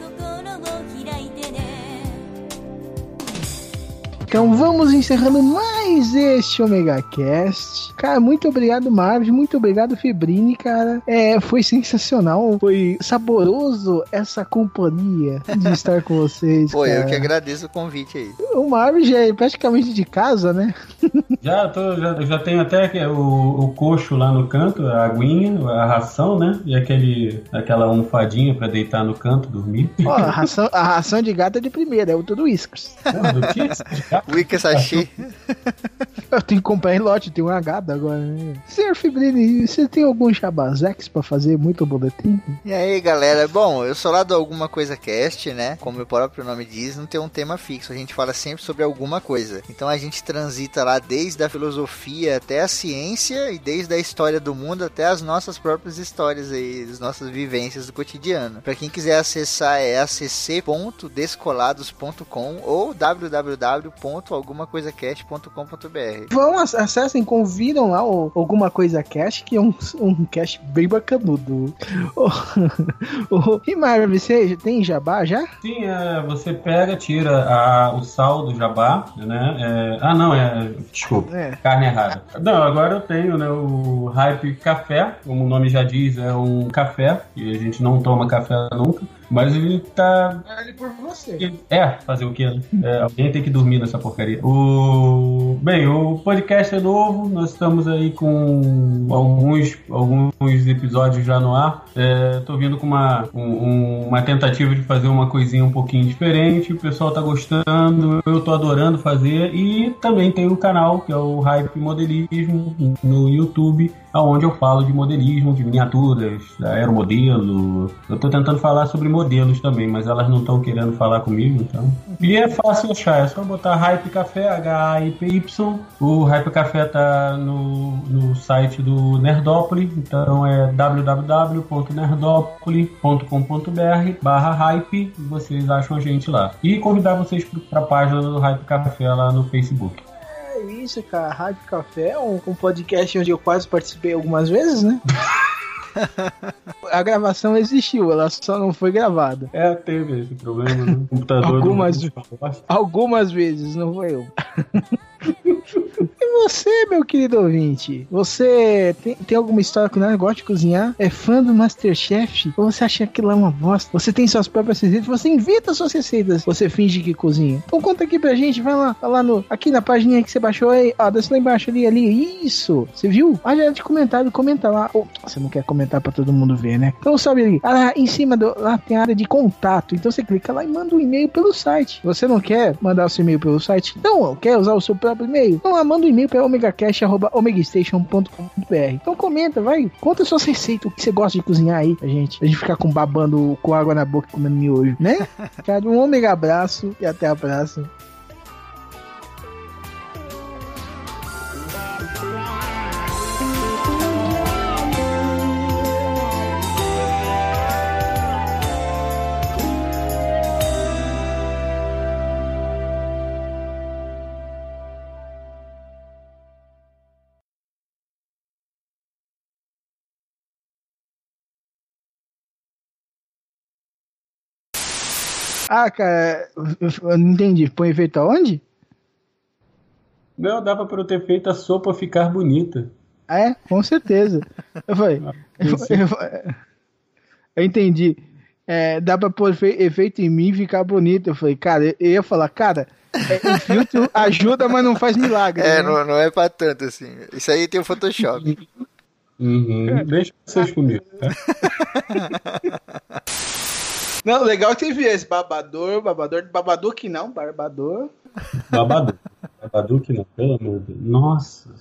Então vamos encerrando mais este Omega Cast. Cara, muito obrigado, Marvel. Muito obrigado, Febrini, cara. É, foi sensacional. Foi saboroso essa companhia de estar com vocês. Pô, eu que agradeço o convite aí. O Marvel já é praticamente de casa, né? Já, tô, já, já tenho até o, o coxo lá no canto, a aguinha, a ração, né? E aquele, aquela almofadinha pra deitar no canto, dormir. Ó, a ração, a ração de gato é de primeira, é o tudo Whiskers. do que? Wicca Sashi. Eu tenho que comprar em lote, tem um gada agora, né? Senhor Fibrini, você tem algum jabazex pra fazer muito boletim? E aí, galera? Bom, eu sou lá do Alguma Coisa Cast, né? Como o próprio nome diz, não tem um tema fixo. A gente fala sempre sobre alguma coisa. Então a gente transita lá desde a filosofia até a ciência e desde a história do mundo até as nossas próprias histórias aí, as nossas vivências do cotidiano. Pra quem quiser acessar é acc.descolados.com ou www www.algumacoisacast.com.br. Vão, acessem, convidam lá o Alguma Coisa Cast, que é um, um cast bem bacanudo. e Marvel, você tem jabá já? Sim, é, você pega, tira a, o sal do jabá, né? É, ah, não, é. Desculpa, é. carne errada. Não, agora eu tenho né, o Hype Café, como o nome já diz, é um café, e a gente não toma café nunca. Mas ele tá. É ali por você. É, fazer o quê? Né? É, alguém tem que dormir nessa porcaria. O... Bem, o podcast é novo, nós estamos aí com alguns, alguns episódios já no ar. É, tô vindo com uma, um, uma tentativa de fazer uma coisinha um pouquinho diferente. O pessoal tá gostando, eu tô adorando fazer. E também tem o um canal, que é o Hype Modelismo, no YouTube onde eu falo de modelismo, de miniaturas, aeromodelo. Eu estou tentando falar sobre modelos também, mas elas não estão querendo falar comigo, então. E é fácil achar, é só botar Hype Café, H-A-I-P-Y. O Hype Café tá no, no site do Nerdópolis, então é www.nerdópolis.com.br barra hype, vocês acham a gente lá. E convidar vocês para a página do Hype Café lá no Facebook. É isso, cara. Rádio Café é um, um podcast onde eu quase participei algumas vezes, né? a gravação existiu, ela só não foi gravada. É, teve esse problema no computador. algumas, algumas vezes, não foi eu. E você, meu querido ouvinte? Você tem, tem alguma história com nada? Gosta de cozinhar? É fã do Masterchef? Ou você acha que lá é uma bosta? Você tem suas próprias receitas? Você invita suas receitas? Você finge que cozinha? Então conta aqui pra gente, vai lá, vai lá no, aqui na página que você baixou aí, ó, desce lá embaixo ali, ali, isso. Você viu? Olha de comentário, comenta lá. Oh, você não quer comentar pra todo mundo ver, né? Então sobe ali. Ah, lá em cima do, lá tem a área de contato. Então você clica lá e manda um e-mail pelo site. Você não quer mandar o seu e-mail pelo site? Não, quer usar o seu próprio e-mail? Então lá, manda um e-mail para omegacast.omegastation.com.br. Então comenta, vai, conta suas receitas, o que você gosta de cozinhar aí, a gente. A gente ficar com babando com água na boca comendo miojo, né? Cara, um ômega abraço e até a próxima. Ah, cara, eu não entendi. Põe efeito aonde? Não, dava para eu ter feito a sopa ficar bonita. É, com certeza. Eu falei. Ah, eu, eu, eu, entendi. É, dá pra pôr efeito em mim e ficar bonito. Eu falei, cara, eu ia falar, cara, é, o filtro ajuda, mas não faz milagre. É, né? não, não é pra tanto assim. Isso aí tem o Photoshop. Uhum. Deixa vocês comigo, tá? Não, legal que teve esse babador, babador, babador que não, barbador. Babador. Babador que não, pelo amor de Deus. Nossa.